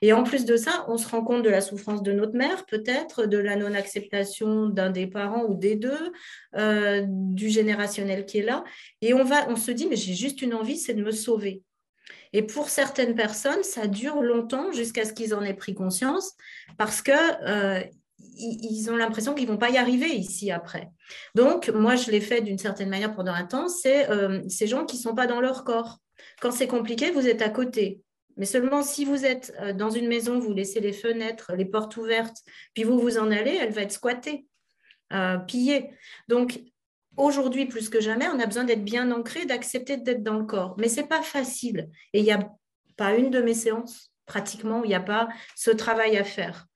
B: Et en plus de ça, on se rend compte de la souffrance de notre mère, peut-être, de la non-acceptation d'un des parents ou des deux, euh, du générationnel qui est là. Et on, va, on se dit, mais j'ai juste une envie, c'est de me sauver. Et pour certaines personnes, ça dure longtemps jusqu'à ce qu'ils en aient pris conscience parce que euh, ils ont l'impression qu'ils ne vont pas y arriver ici après. Donc, moi, je l'ai fait d'une certaine manière pendant un temps, c'est euh, ces gens qui ne sont pas dans leur corps. Quand c'est compliqué, vous êtes à côté. Mais seulement si vous êtes euh, dans une maison, vous laissez les fenêtres, les portes ouvertes, puis vous vous en allez, elle va être squattée, euh, pillée. Donc, aujourd'hui, plus que jamais, on a besoin d'être bien ancré, d'accepter d'être dans le corps. Mais ce n'est pas facile. Et il n'y a pas une de mes séances, pratiquement, où il n'y a pas ce travail à faire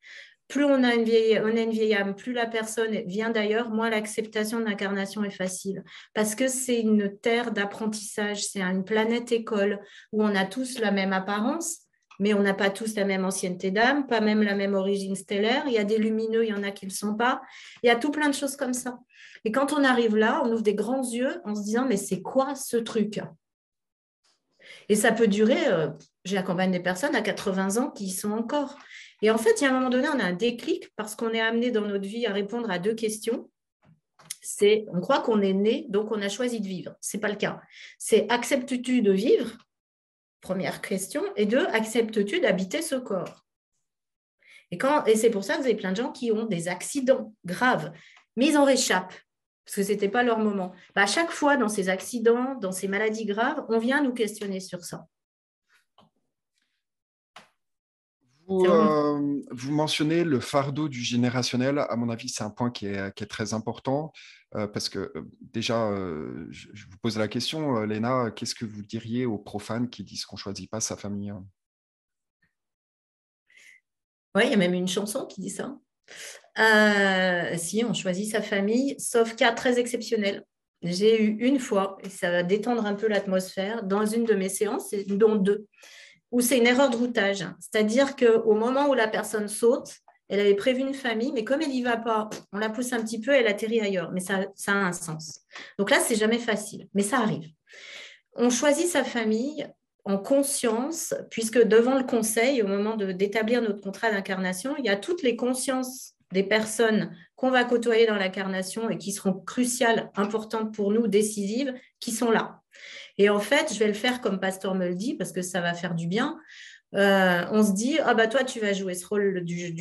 B: plus on a une vieille, âme, plus la personne vient d'ailleurs, moins l'acceptation de l'incarnation est facile. Parce que c'est une terre d'apprentissage, c'est une planète école où on a tous la même apparence, mais on n'a pas tous la même ancienneté d'âme, pas même la même origine stellaire. Il y a des lumineux, il y en a qui ne le sont pas. Il y a tout plein de choses comme ça. Et quand on arrive là, on ouvre des grands yeux en se disant, mais c'est quoi ce truc? Et ça peut durer, euh, j'accompagne des personnes à 80 ans qui y sont encore. Et en fait, il y a un moment donné, on a un déclic parce qu'on est amené dans notre vie à répondre à deux questions. C'est, on croit qu'on est né, donc on a choisi de vivre. Ce n'est pas le cas. C'est acceptes-tu de vivre? Première question. Et deux, acceptes-tu d'habiter ce corps? Et, c'est pour ça que vous avez plein de gens qui ont des accidents graves, mais en réchappent parce que ce n'était pas leur moment. Bah, à chaque fois, dans ces accidents, dans ces maladies graves, on vient nous questionner sur ça.
A: Euh, vous, mentionnez le fardeau du générationnel. À mon avis, c'est un point qui est, très important euh, parce que euh, déjà, je, vous pose la question, Léna, qu'est-ce que vous diriez aux profanes qui disent qu'on ne choisit pas sa famille
B: Oui, il y a même une chanson qui dit ça. Si, on choisit sa famille, sauf cas très exceptionnel. J'ai eu une fois, et ça va détendre un peu l'atmosphère, dans une de mes séances, dont deux ou c'est une erreur de routage. C'est-à-dire qu'au moment où la personne saute, elle avait prévu une famille, mais comme elle n'y va pas, on la pousse un petit peu, elle atterrit ailleurs. Mais ça, ça a un sens. Donc là, c'est jamais facile, mais ça arrive. On choisit sa famille en conscience, puisque devant le conseil, au moment d'établir notre contrat d'incarnation, il y a toutes les consciences des personnes qu'on va côtoyer dans l'incarnation et qui seront cruciales, importantes pour nous, décisives, qui sont là. Et en fait, je vais le faire comme Pasteur me le dit, parce que ça va faire du bien. Euh, on se dit, ah bah toi, tu vas jouer ce rôle du,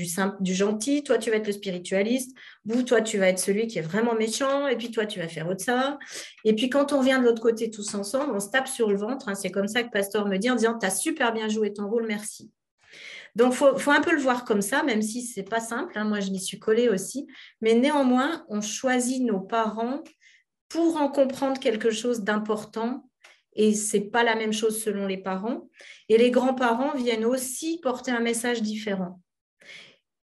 B: gentil, toi, tu vas être le spiritualiste, vous, toi, tu vas être celui qui est vraiment méchant, et puis toi, tu vas faire autre ça. Et puis quand on vient de l'autre côté tous ensemble, on se tape sur le ventre. Hein. c'est comme ça que Pasteur me dit en disant, tu as super bien joué ton rôle, merci. Donc, il faut, un peu le voir comme ça, même si ce n'est pas simple. Hein. moi, je m'y suis collée aussi. Mais néanmoins, on choisit nos parents pour en comprendre quelque chose d'important et c'est pas la même chose selon les parents. Et les grands-parents viennent aussi porter un message différent.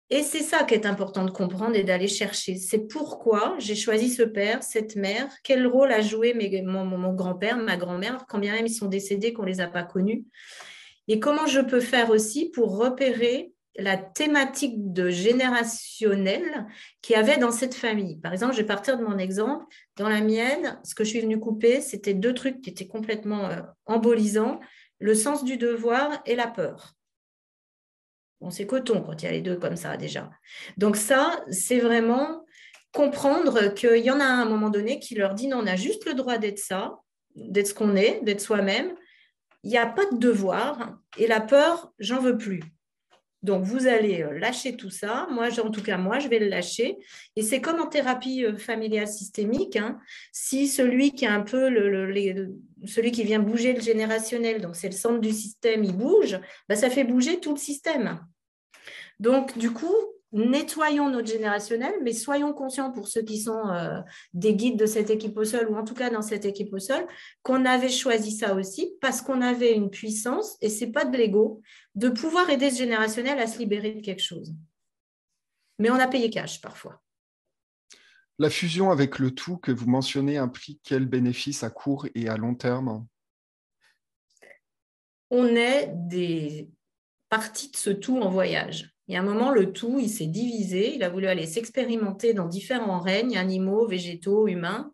B: Et c'est ça qui est important de comprendre et d'aller chercher. C'est pourquoi j'ai choisi ce père, cette mère, quel rôle a joué mon, grand-père, ma grand-mère, quand bien même ils sont décédés, qu'on ne les a pas connus. Et comment je peux faire aussi pour repérer la thématique de générationnel qu'il y avait dans cette famille? Par exemple, je vais partir de mon exemple. Dans la mienne, ce que je suis venue couper, c'était deux trucs qui étaient complètement euh, embolisants, le sens du devoir et la peur. C'est coton quand il y a les deux comme ça déjà. Donc ça, c'est vraiment comprendre qu'il y en a un moment donné qui leur dit non, on a juste le droit d'être ça, d'être ce qu'on est, d'être soi-même. Il n'y a pas de devoir et la peur, j'en veux plus. Donc, vous allez euh, lâcher tout ça. Moi, en tout cas, moi, je vais le lâcher. Et c'est comme en thérapie euh, familiale systémique. Hein. Si celui qui un peu celui qui vient bouger le générationnel, donc c'est le centre du système, il bouge, bah, ça fait bouger tout le système. Donc, du coup, nettoyons notre générationnel, mais soyons conscients pour ceux qui sont euh, des guides de cette équipe au sol, ou en tout cas dans cette équipe au sol, qu'on avait choisi ça aussi parce qu'on avait une puissance, et c'est pas de l'ego, de pouvoir aider ce générationnel à se libérer de quelque chose. Mais on a payé cash parfois.
A: La fusion avec le tout que vous mentionnez implique quel bénéfice à court et à long terme?
B: On est des parties de ce tout en voyage. Il y a un moment, le tout, il s'est divisé, il a voulu aller s'expérimenter dans différents règnes, animaux, végétaux, humains.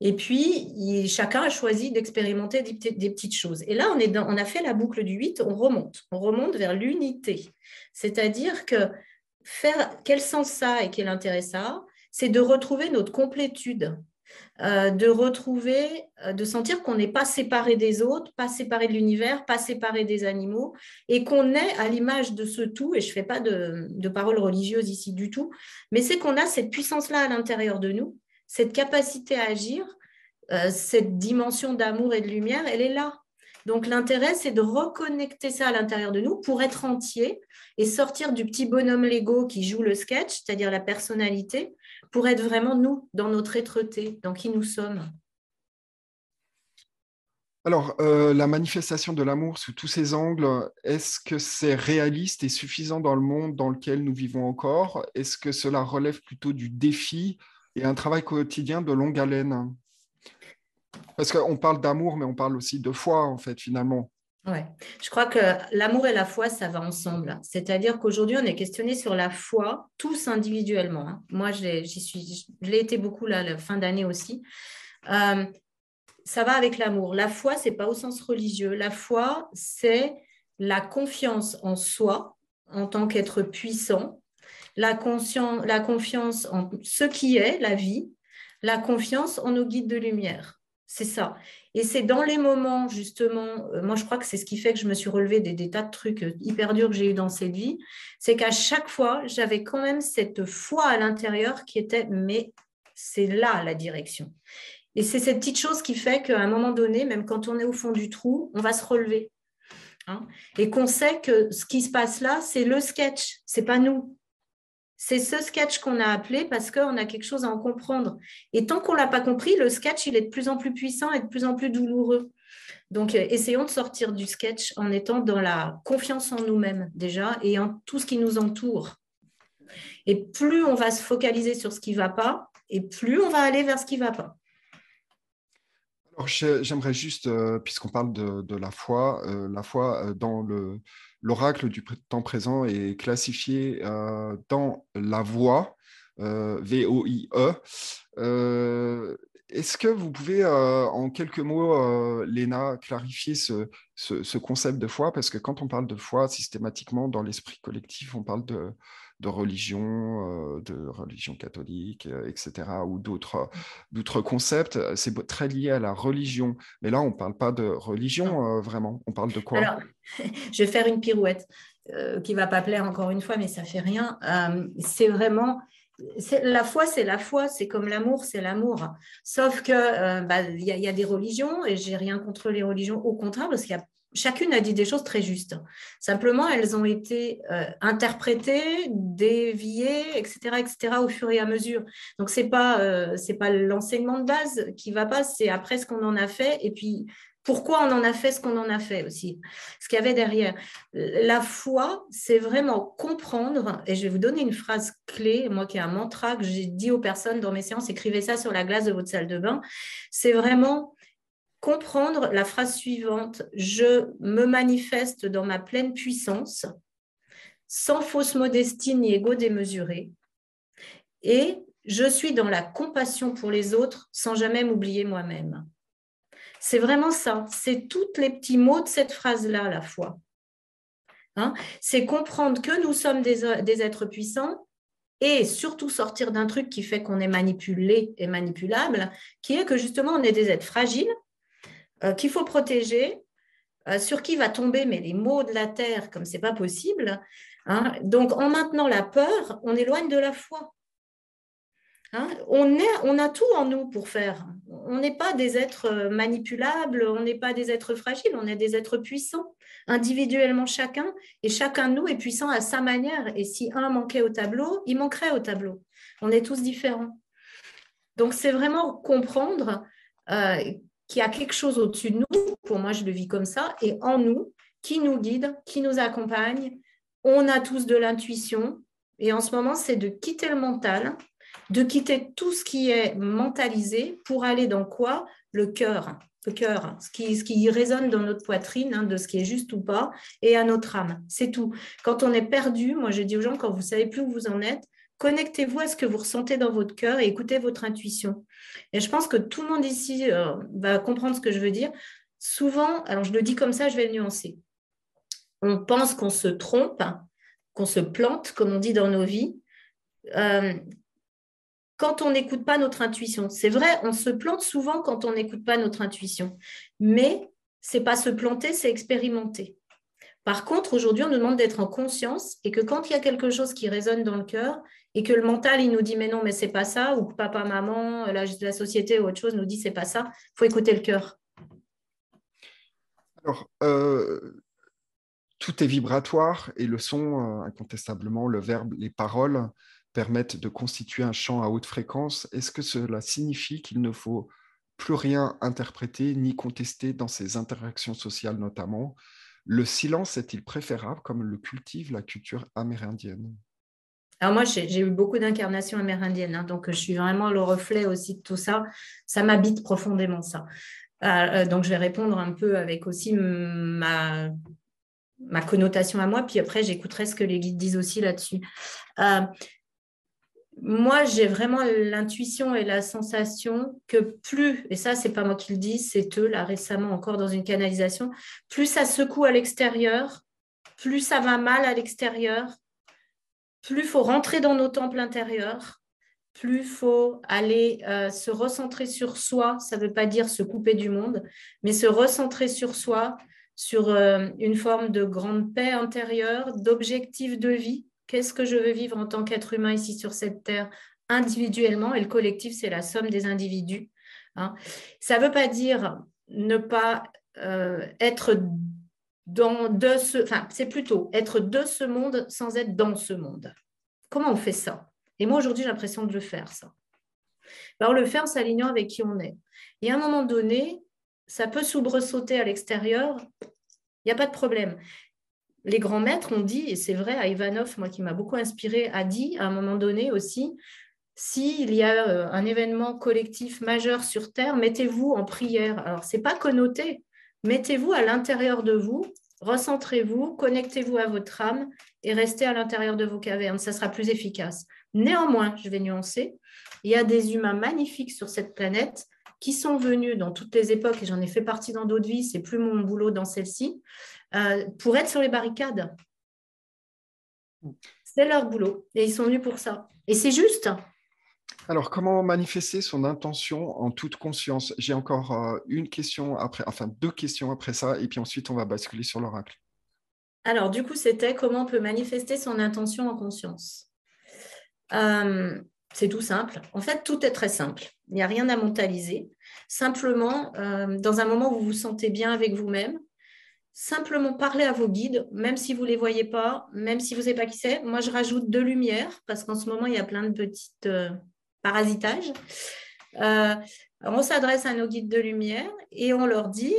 B: Et puis, chacun a choisi d'expérimenter des, petites choses. Et là, on a fait la boucle du 8, on remonte. On remonte vers l'unité. C'est-à-dire que faire quel sens ça et quel intérêt ça c'est de retrouver notre complétude, euh, de retrouver, euh, de sentir qu'on n'est pas séparé des autres, pas séparé de l'univers, pas séparé des animaux, et qu'on est à l'image de ce tout, et je ne fais pas de, paroles religieuses ici du tout, mais c'est qu'on a cette puissance-là à l'intérieur de nous, cette capacité à agir, euh, cette dimension d'amour et de lumière, elle est là. Donc l'intérêt, c'est de reconnecter ça à l'intérieur de nous pour être entier et sortir du petit bonhomme Lego qui joue le sketch, c'est-à-dire la personnalité, pour être vraiment nous, dans notre êtreté, dans qui nous sommes.
A: Alors, euh, la manifestation de l'amour sous tous ses angles, est-ce que c'est réaliste et suffisant dans le monde dans lequel nous vivons encore? Est-ce que cela relève plutôt du défi et un travail quotidien de longue haleine? Parce qu'on parle d'amour, mais on parle aussi de foi, en fait, finalement.
B: Ouais. Je crois que l'amour et la foi, ça va ensemble. C'est-à-dire qu'aujourd'hui, on est questionné sur la foi, tous individuellement. Hein. Moi, j'y suis, je l'ai été beaucoup la fin d'année aussi. Euh, ça va avec l'amour. La foi, c'est pas au sens religieux. La foi, c'est la confiance en soi en tant qu'être puissant, la confiance en ce qui est la vie, la confiance en nos guides de lumière. C'est ça. Et c'est dans les moments, justement, euh, moi je crois que c'est ce qui fait que je me suis relevée des, tas de trucs euh, hyper durs que j'ai eu dans cette vie, c'est qu'à chaque fois, j'avais quand même cette foi à l'intérieur qui était, mais c'est là la direction. Et c'est cette petite chose qui fait qu'à un moment donné, même quand on est au fond du trou, on va se relever. Hein. et qu'on sait que ce qui se passe là, c'est le sketch, c'est pas nous. C'est ce sketch qu'on a appelé parce qu'on a quelque chose à en comprendre. Et tant qu'on ne l'a pas compris, le sketch, il est de plus en plus puissant et de plus en plus douloureux. Donc, euh, essayons de sortir du sketch en étant dans la confiance en nous-mêmes déjà et en tout ce qui nous entoure. Et plus on va se focaliser sur ce qui ne va pas, et plus on va aller vers ce qui ne va pas.
A: Alors, j'aimerais juste, euh, puisqu'on parle de, la foi, euh, la foi dans le, l'oracle du temps présent est classifié euh, dans la voix, euh, V-O-I-E. Euh, est-ce que vous pouvez, en quelques mots, Léna, clarifier ce, concept de foi? Parce que quand on parle de foi, systématiquement, dans l'esprit collectif, on parle de, de religion, de religion catholique, etc., ou d'autres, d'autres concepts. C'est très lié à la religion. Mais là, on ne parle pas de religion vraiment. On parle de quoi?
B: Alors, (laughs) je vais faire une pirouette qui ne va pas plaire encore une fois, mais ça ne fait rien. c'est vraiment la foi, c'est la foi, c'est comme l'amour, c'est l'amour. Sauf que bah, il y, y, a des religions et j'ai rien contre les religions, au contraire, parce qu'il y a chacune a dit des choses très justes. Simplement, elles ont été euh, interprétées, déviées, etc., etc., au fur et à mesure. Donc, ce n'est pas, euh, pas l'enseignement de base qui va pas, c'est après ce qu'on en a fait et puis pourquoi on en a fait ce qu'on en a fait aussi, ce qu'il y avait derrière. La foi, c'est vraiment comprendre, et je vais vous donner une phrase clé, moi qui ai un mantra que j'ai dit aux personnes dans mes séances, écrivez ça sur la glace de votre salle de bain, c'est vraiment comprendre la phrase suivante, je me manifeste dans ma pleine puissance, sans fausse modestie ni ego démesuré, et je suis dans la compassion pour les autres sans jamais m'oublier moi-même. C'est vraiment ça, c'est tous les petits mots de cette phrase-là, la foi. Hein? c'est comprendre que nous sommes des, des êtres puissants et surtout sortir d'un truc qui fait qu'on est manipulé et manipulable, qui est que justement on est des êtres fragiles, euh, qu'il faut protéger, euh, sur qui va tomber mais les maux de la terre comme c'est pas possible. Hein. Donc en maintenant la peur, on éloigne de la foi. Hein. on, est, on a tout en nous pour faire. On n'est pas des êtres manipulables, on n'est pas des êtres fragiles, on est des êtres puissants, individuellement chacun, et chacun de nous est puissant à sa manière. Et si un manquait au tableau, il manquerait au tableau. On est tous différents. Donc c'est vraiment comprendre euh, qu'il y a quelque chose au-dessus de nous, pour moi je le vis comme ça, et en nous, qui nous guide, qui nous accompagne. On a tous de l'intuition, et en ce moment c'est de quitter le mental de quitter tout ce qui est mentalisé pour aller dans quoi? Le cœur. Le cœur, ce qui, ce qui résonne dans notre poitrine, hein, de ce qui est juste ou pas, et à notre âme. C'est tout. Quand on est perdu, moi je dis aux gens, quand vous savez plus où vous en êtes, connectez-vous à ce que vous ressentez dans votre cœur et écoutez votre intuition. Et je pense que tout le monde ici euh, va comprendre ce que je veux dire. Souvent, alors je le dis comme ça, je vais le nuancer. On pense qu'on se trompe, qu'on se plante, comme on dit dans nos vies, euh, quand on n'écoute pas notre intuition. C'est vrai, on se plante souvent quand on n'écoute pas notre intuition, mais c'est pas se planter, c'est expérimenter. Par contre, aujourd'hui, on nous demande d'être en conscience et que quand il y a quelque chose qui résonne dans le cœur et que le mental, il nous dit mais non, mais c'est pas ça, ou que papa, maman, la, la société ou autre chose nous dit c'est pas ça, il faut écouter le cœur.
A: Alors, euh, tout est vibratoire et le son, euh, incontestablement, le verbe, les paroles, permettent de constituer un champ à haute fréquence, est-ce que cela signifie qu'il ne faut plus rien interpréter ni contester dans ces interactions sociales notamment? Le silence est-il préférable comme le cultive la culture amérindienne?
B: Alors moi, j'ai eu beaucoup d'incarnations amérindiennes, hein, donc je suis vraiment le reflet aussi de tout ça. Ça m'habite profondément, ça. Euh, donc je vais répondre un peu avec aussi ma, ma connotation à moi, puis après j'écouterai ce que les guides disent aussi là-dessus. Euh, moi, j'ai vraiment l'intuition et la sensation que plus, et ça, c'est pas moi qui le dis, c'est eux, là, récemment, encore dans une canalisation, plus ça secoue à l'extérieur, plus ça va mal à l'extérieur, plus faut rentrer dans nos temples intérieurs, plus faut aller euh, se recentrer sur soi. Ça ne veut pas dire se couper du monde, mais se recentrer sur soi, sur euh, une forme de grande paix intérieure, d'objectif de vie Qu'est-ce que je veux vivre en tant qu'être humain ici sur cette terre? Individuellement Et le collectif, c'est la somme des individus. Hein. Ça ne veut pas dire ne pas euh, être dans de ce... Enfin, c'est plutôt être de ce monde sans être dans ce monde. Comment on fait ça? Et moi, aujourd'hui, j'ai l'impression de le faire, ça. Alors, le faire en s'alignant avec qui on est. Et à un moment donné, ça peut soubresauter à l'extérieur, il n'y a pas de problème les grands maîtres ont dit, et c'est vrai, à Ivanov, moi qui m'a beaucoup inspiré, a dit à un moment donné aussi, s'il y a euh, un événement collectif majeur sur Terre, mettez-vous en prière. Alors, ce n'est pas connoté, mettez-vous à l'intérieur de vous, recentrez-vous, connectez-vous à votre âme et restez à l'intérieur de vos cavernes. Ça sera plus efficace. Néanmoins, je vais nuancer, il y a des humains magnifiques sur cette planète qui sont venus dans toutes les époques, et j'en ai fait partie dans d'autres vies, c'est plus mon boulot dans celle-ci, euh, pour être sur les barricades. C'est leur boulot et ils sont venus pour ça. Et c'est juste.
A: Alors, comment manifester son intention en toute conscience? J'ai encore euh, une question après, enfin deux questions après ça, et puis ensuite on va basculer sur l'oracle.
B: Alors, du coup, c'était comment on peut manifester son intention en conscience? Euh, c'est tout simple. En fait, tout est très simple. Il n'y a rien à mentaliser. Simplement, dans un moment où vous vous sentez bien avec vous-même, simplement parler à vos guides, même si vous ne les voyez pas, même si vous ne savez pas qui c'est. Moi, je rajoute de lumière parce qu'en ce moment, il y a plein de petits parasitages. Euh, on s'adresse à nos guides de lumière et on leur dit,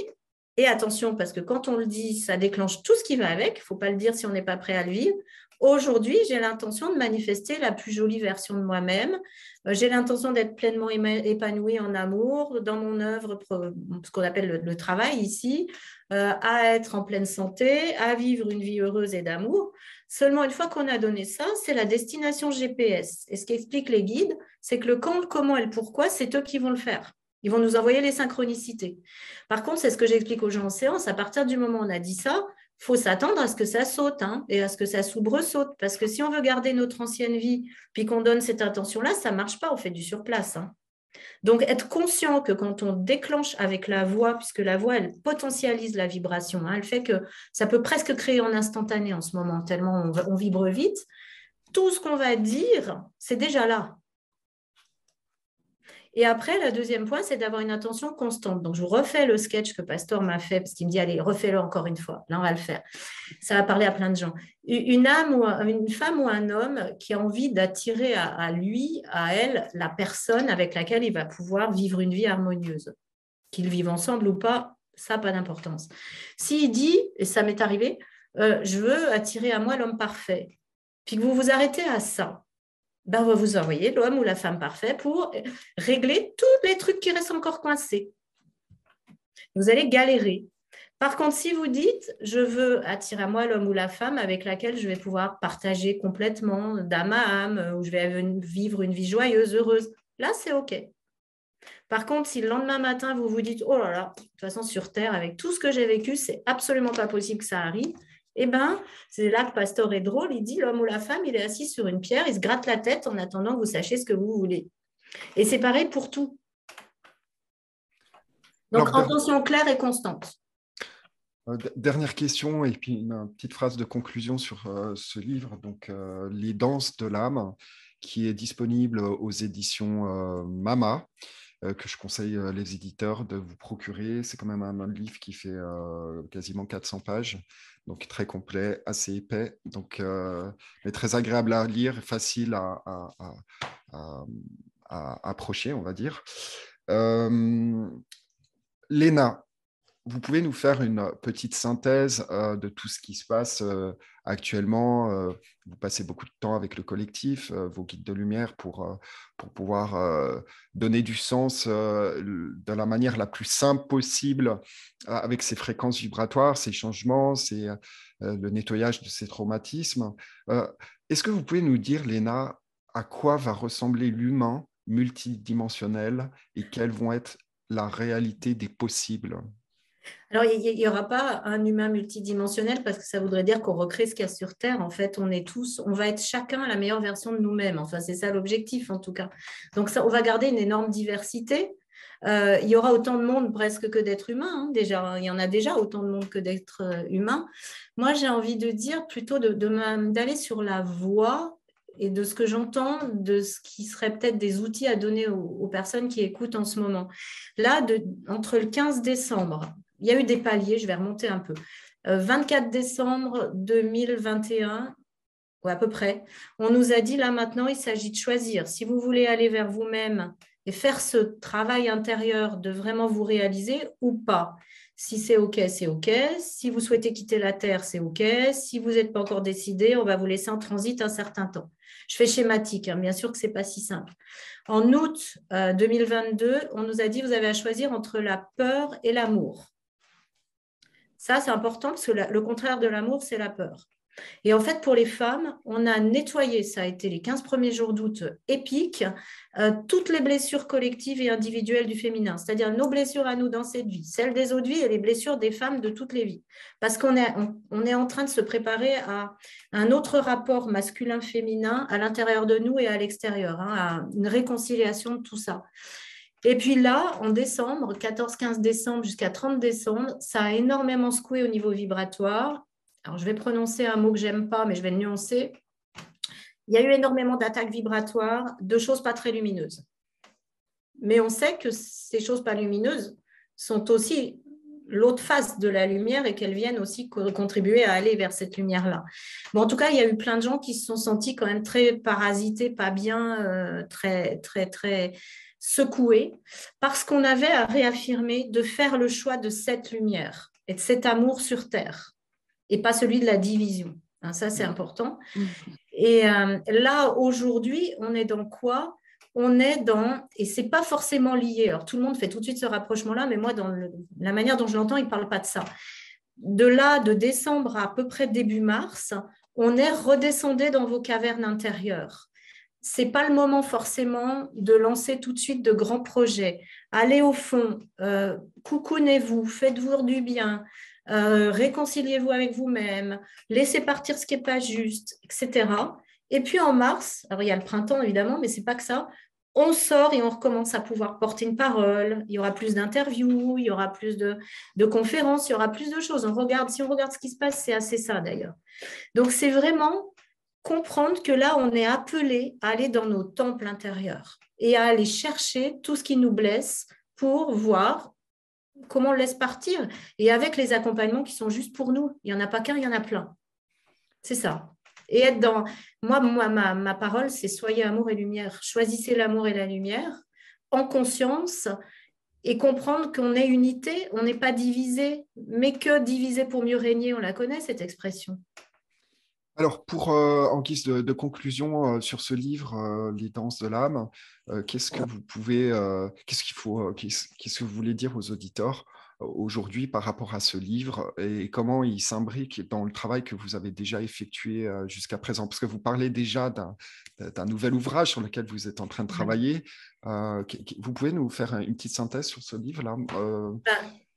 B: et attention, parce que quand on le dit, ça déclenche tout ce qui va avec, il ne faut pas le dire si on n'est pas prêt à le vivre. Aujourd'hui, j'ai l'intention de manifester la plus jolie version de moi-même. Euh, j'ai l'intention d'être pleinement épanouie en amour, dans mon œuvre, ce qu'on appelle le, travail ici, euh, à être en pleine santé, à vivre une vie heureuse et d'amour. Seulement, une fois qu'on a donné ça, c'est la destination GPS. Et ce qu'expliquent les guides, c'est que le quand, comment et le pourquoi, c'est eux qui vont le faire. Ils vont nous envoyer les synchronicités. Par contre, c'est ce que j'explique aux gens en séance. À partir du moment où on a dit ça, faut s'attendre à ce que ça saute hein, et à ce que ça soubresaute. Parce que si on veut garder notre ancienne vie, puis qu'on donne cette intention-là, ça ne marche pas, on fait du surplace. Hein. Donc, être conscient que quand on déclenche avec la voix, puisque la voix, elle potentialise la vibration, hein, elle fait que ça peut presque créer en instantané en ce moment, tellement on, on vibre vite, tout ce qu'on va dire, c'est déjà là. Et après, le deuxième point, c'est d'avoir une attention constante. Donc, je vous refais le sketch que Pastor m'a fait, parce qu'il me dit, allez, refais-le encore une fois. Là, on va le faire. Ça va parler à plein de gens. Une âme ou une femme ou un homme qui a envie d'attirer à, lui, à elle, la personne avec laquelle il va pouvoir vivre une vie harmonieuse. Qu'ils vivent ensemble ou pas, ça n'a pas d'importance. S'il dit, et ça m'est arrivé, euh, je veux attirer à moi l'homme parfait, puis que vous vous arrêtez à ça, ben, on va vous envoyer l'homme ou la femme parfait pour régler tous les trucs qui restent encore coincés. Vous allez galérer. Par contre, si vous dites, je veux attirer à moi l'homme ou la femme avec laquelle je vais pouvoir partager complètement d'âme à âme, où je vais vivre une vie joyeuse, heureuse, là, c'est OK. Par contre, si le lendemain matin, vous vous dites, oh là là, de toute façon, sur Terre, avec tout ce que j'ai vécu, c'est absolument pas possible que ça arrive, eh bien, c'est là que Pasteur est drôle. Il dit l'homme ou la femme, il est assis sur une pierre, il se gratte la tête en attendant que vous sachiez ce que vous voulez. Et c'est pareil pour tout. Donc, intention claire et constante.
A: Euh, dernière question et puis une petite phrase de conclusion sur euh, ce livre. Donc, euh, Les danses de l'âme, qui est disponible aux éditions Mama. Euh, que je conseille euh, les éditeurs de vous procurer. C'est quand même un, livre qui fait euh, quasiment 400 pages, donc très complet, assez épais, donc, mais très agréable à lire, facile à, à approcher, on va dire. Léna, vous pouvez nous faire une petite synthèse euh, de tout ce qui se passe euh, actuellement euh, Vous passez beaucoup de temps avec le collectif, vos guides de lumière, pour, pour pouvoir donner du sens de la manière la plus simple possible avec ces fréquences vibratoires, ces changements, ces, le nettoyage de ces traumatismes. Est-ce que vous pouvez nous dire, Léna, à quoi va ressembler l'humain multidimensionnel et quelles vont être la réalité des possibles?
B: Alors, il n'y aura pas un humain multidimensionnel parce que ça voudrait dire qu'on recrée ce qu'il y a sur Terre. En fait, on est tous, on va être chacun la meilleure version de nous-mêmes. Enfin, c'est ça l'objectif en tout cas. Donc, ça, on va garder une énorme diversité. Euh, il y aura autant de monde presque que d'êtres humains. Hein, déjà, il y en a déjà autant de monde que d'êtres euh, humains. Moi, j'ai envie de dire plutôt d'aller sur la voie et de ce que j'entends, de ce qui serait peut-être des outils à donner aux, personnes qui écoutent en ce moment. Là, de, entre le 15 décembre il y a eu des paliers, je vais remonter un peu. 24 euh, décembre 2021, ou à peu près, on nous a dit là maintenant, il s'agit de choisir. Si vous voulez aller vers vous-même et faire ce travail intérieur de vraiment vous réaliser ou pas. Si c'est OK, c'est OK. Si vous souhaitez quitter la Terre, c'est OK. Si vous n'êtes pas encore décidé, on va vous laisser en transit un certain temps. Je fais schématique, hein. bien sûr que ce n'est pas si simple. En août 2022, euh, on nous a dit vous avez à choisir entre la peur et l'amour. Ça, c'est important parce que le contraire de l'amour, c'est la peur. Et en fait, pour les femmes, on a nettoyé, ça a été les 15 premiers jours d'août épiques, euh, toutes les blessures collectives et individuelles du féminin, c'est-à-dire nos blessures à nous dans cette vie, celles des autres vies et les blessures des femmes de toutes les vies. Parce qu'on est, en train de se préparer à un autre rapport masculin-féminin à l'intérieur de nous et à l'extérieur, hein, à une réconciliation de tout ça. Et puis là, en décembre, 14-15 décembre jusqu'à 30 décembre, ça a énormément secoué au niveau vibratoire. Alors, je vais prononcer un mot que j'aime pas, mais je vais le nuancer. Il y a eu énormément d'attaques vibratoires, de choses pas très lumineuses. Mais on sait que ces choses pas lumineuses sont aussi l'autre face de la lumière et qu'elles viennent aussi contribuer à aller vers cette lumière-là. Bon, en tout cas, il y a eu plein de gens qui se sont sentis quand même très parasités, pas bien, euh, très, très, très secoué parce qu'on avait à réaffirmer de faire le choix de cette lumière et de cet amour sur Terre et pas celui de la division. Hein, ça, c'est important. Mm. Et euh, là, aujourd'hui, on est dans quoi? On est dans, et c'est pas forcément lié, alors tout le monde fait tout de suite ce rapprochement-là, mais moi, dans la manière dont je l'entends, il ne parle pas de ça. De là, de décembre à, à peu près début mars, on est redescendu dans vos cavernes intérieures c'est pas le moment forcément de lancer tout de suite de grands projets. Allez au fond, euh, coucounez-vous, faites-vous du bien, euh, réconciliez-vous avec vous-même, laissez partir ce qui n'est pas juste, etc. Et puis en mars, alors il y a le printemps évidemment, mais c'est pas que ça. On sort et on recommence à pouvoir porter une parole. Il y aura plus d'interviews, il y aura plus de, de, conférences, il y aura plus de choses. On regarde, si on regarde ce qui se passe, c'est assez ça d'ailleurs. Donc c'est vraiment comprendre que là, on est appelé à aller dans nos temples intérieurs et à aller chercher tout ce qui nous blesse pour voir comment on laisse partir. Et avec les accompagnements qui sont juste pour nous. Il n'y en a pas qu'un, il y en a plein. C'est ça. Et être dans... Moi, ma, ma parole, c'est soyez amour et lumière. Choisissez l'amour et la lumière en conscience et comprendre qu'on est unité, on n'est pas divisé, mais que divisé pour mieux régner, on la connaît, cette expression.
A: Alors, pour, euh, en guise de, conclusion euh, sur ce livre, euh, Les danses de l'âme, qu'est-ce que vous pouvez, qu'est-ce qu'il faut, qu'est-ce que vous voulez dire aux auditeurs aujourd'hui par rapport à ce livre et comment il s'imbrique dans le travail que vous avez déjà effectué jusqu'à présent? Parce que vous parlez déjà d'un nouvel ouvrage sur lequel vous êtes en train de travailler. vous pouvez nous faire une petite synthèse sur ce livre-là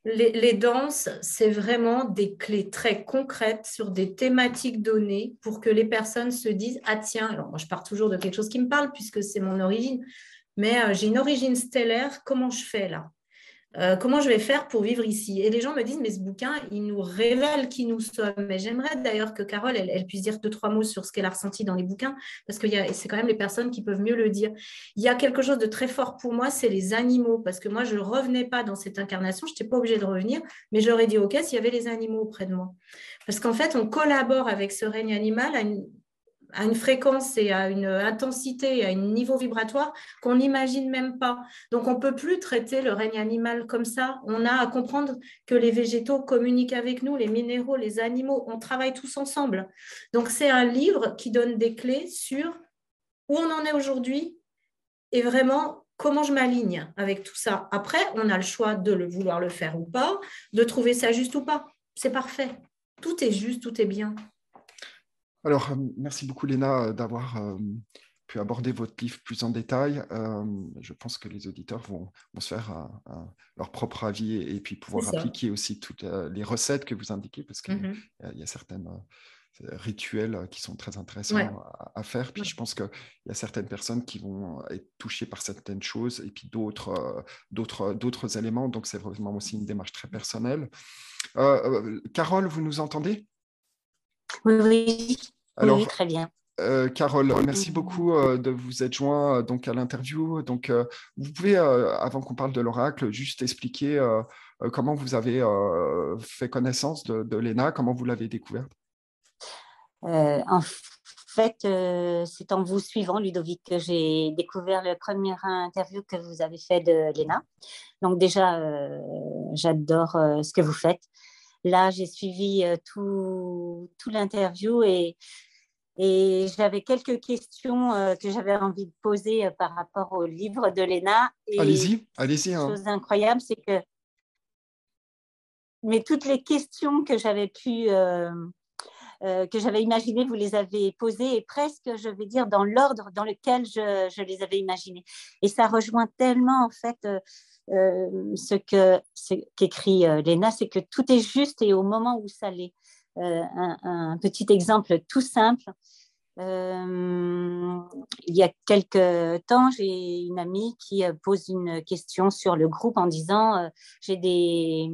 B: les, danses, c'est vraiment des clés très concrètes sur des thématiques données pour que les personnes se disent Ah, tiens, alors moi je pars toujours de quelque chose qui me parle puisque c'est mon origine, mais euh, j'ai une origine stellaire, comment je fais là? Euh, comment je vais faire pour vivre ici? Et les gens me disent, mais ce bouquin, il nous révèle qui nous sommes. Et j'aimerais d'ailleurs que Carole, elle, puisse dire deux, trois mots sur ce qu'elle a ressenti dans les bouquins, parce que c'est quand même les personnes qui peuvent mieux le dire. Il y a quelque chose de très fort pour moi, c'est les animaux, parce que moi, je ne revenais pas dans cette incarnation, je n'étais pas obligée de revenir, mais j'aurais dit, OK, s'il y avait les animaux auprès de moi. Parce qu'en fait, on collabore avec ce règne animal à une, à une fréquence et à une intensité et à un niveau vibratoire qu'on n'imagine même pas. Donc, on ne peut plus traiter le règne animal comme ça. On a à comprendre que les végétaux communiquent avec nous, les minéraux, les animaux, on travaille tous ensemble. Donc, c'est un livre qui donne des clés sur où on en est aujourd'hui et vraiment comment je m'aligne avec tout ça. Après, on a le choix de le vouloir le faire ou pas, de trouver ça juste ou pas. C'est parfait. Tout est juste, tout est bien.
A: Alors, euh, merci beaucoup, Léna, euh, d'avoir euh, pu aborder votre livre plus en détail. je pense que les auditeurs vont, se faire leur propre avis et, puis pouvoir appliquer aussi toutes les recettes que vous indiquez, parce qu'il y, a certaines rituels qui sont très intéressants à, faire. Puis je pense qu'il y a certaines personnes qui vont être touchées par certaines choses et puis d'autres, d'autres, d'autres éléments. Donc c'est vraiment aussi une démarche très personnelle. Carole, vous nous entendez?
C: Oui, oui. très bien.
A: Euh, Carole, merci beaucoup euh, de vous être joint euh, donc à l'interview. Donc, vous pouvez, avant qu'on parle de l'oracle, juste expliquer comment vous avez fait connaissance de, de Léna, comment vous l'avez découverte?
C: en fait, c'est en vous suivant, Ludovic, que j'ai découvert le premier interview que vous avez fait de Léna. Donc déjà, j'adore ce que vous faites. Là, j'ai suivi euh, tout, tout l'interview et, et j'avais quelques questions euh, que j'avais envie de poser euh, par rapport au livre de Léna.
A: Allez-y, allez-y.
C: Hein. chose incroyable, c'est que mais toutes les questions que j'avais pu que j'avais imaginées, vous les avez posées et presque, je vais dire, dans l'ordre dans lequel je, je, les avais imaginées. Et ça rejoint tellement en fait euh, ce qu'écrit euh, Léna, c'est que tout est juste et au moment où ça l'est. Euh, un, petit exemple tout simple. il y a quelques temps, j'ai une amie qui pose une question sur le groupe en disant j'ai des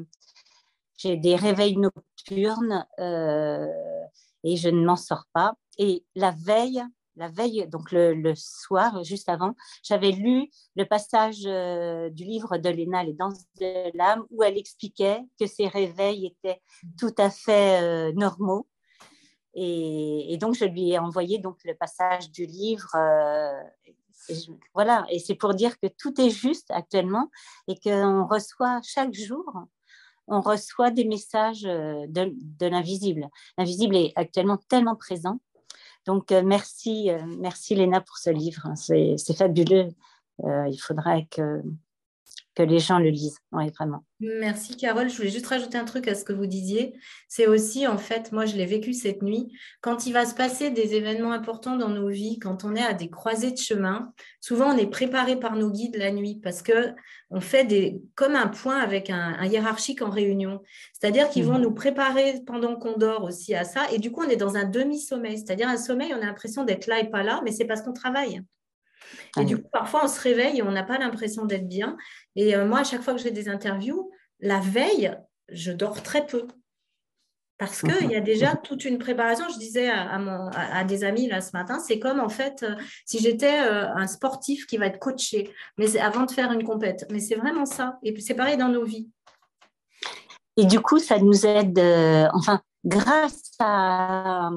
C: réveils nocturnes et je ne m'en sors pas. Et la veille, la veille, donc le, soir, juste avant, j'avais lu le passage euh, du livre de Léna, Les danses de l'âme, où elle expliquait que ses réveils étaient tout à fait euh, normaux. Et, donc, je lui ai envoyé donc le passage du livre. Euh, voilà, et c'est pour dire que tout est juste actuellement et qu'on reçoit chaque jour on reçoit des messages de l'invisible. L'invisible est actuellement tellement présent donc, euh, merci, euh, merci Léna pour ce livre. C'est fabuleux. Euh, il faudrait que, que les gens le lisent. Oui, vraiment.
B: Merci Carole. Je voulais juste rajouter un truc à ce que vous disiez. C'est aussi, en fait, moi je l'ai vécu cette nuit, quand il va se passer des événements importants dans nos vies, quand on est à des croisées de chemin, souvent on est préparé par nos guides la nuit parce que on fait des, comme un point avec un, hiérarchique en réunion. C'est-à-dire qu'ils vont mmh. nous préparer pendant qu'on dort aussi à ça. Et du coup, on est dans un demi-sommeil. C'est-à-dire un sommeil, on a l'impression d'être là et pas là, mais c'est parce qu'on travaille. Et du coup, parfois, on se réveille et on n'a pas l'impression d'être bien. Et euh, moi, à chaque fois que j'ai des interviews, la veille, je dors très peu. Parce qu'il y a déjà toute une préparation. Je disais à, des amis là ce matin, c'est comme en fait euh, si j'étais euh, un sportif qui va être coaché, mais avant de faire une compète. Mais c'est vraiment ça. Et c'est pareil dans nos vies.
C: Et du coup, ça nous aide, enfin, grâce à,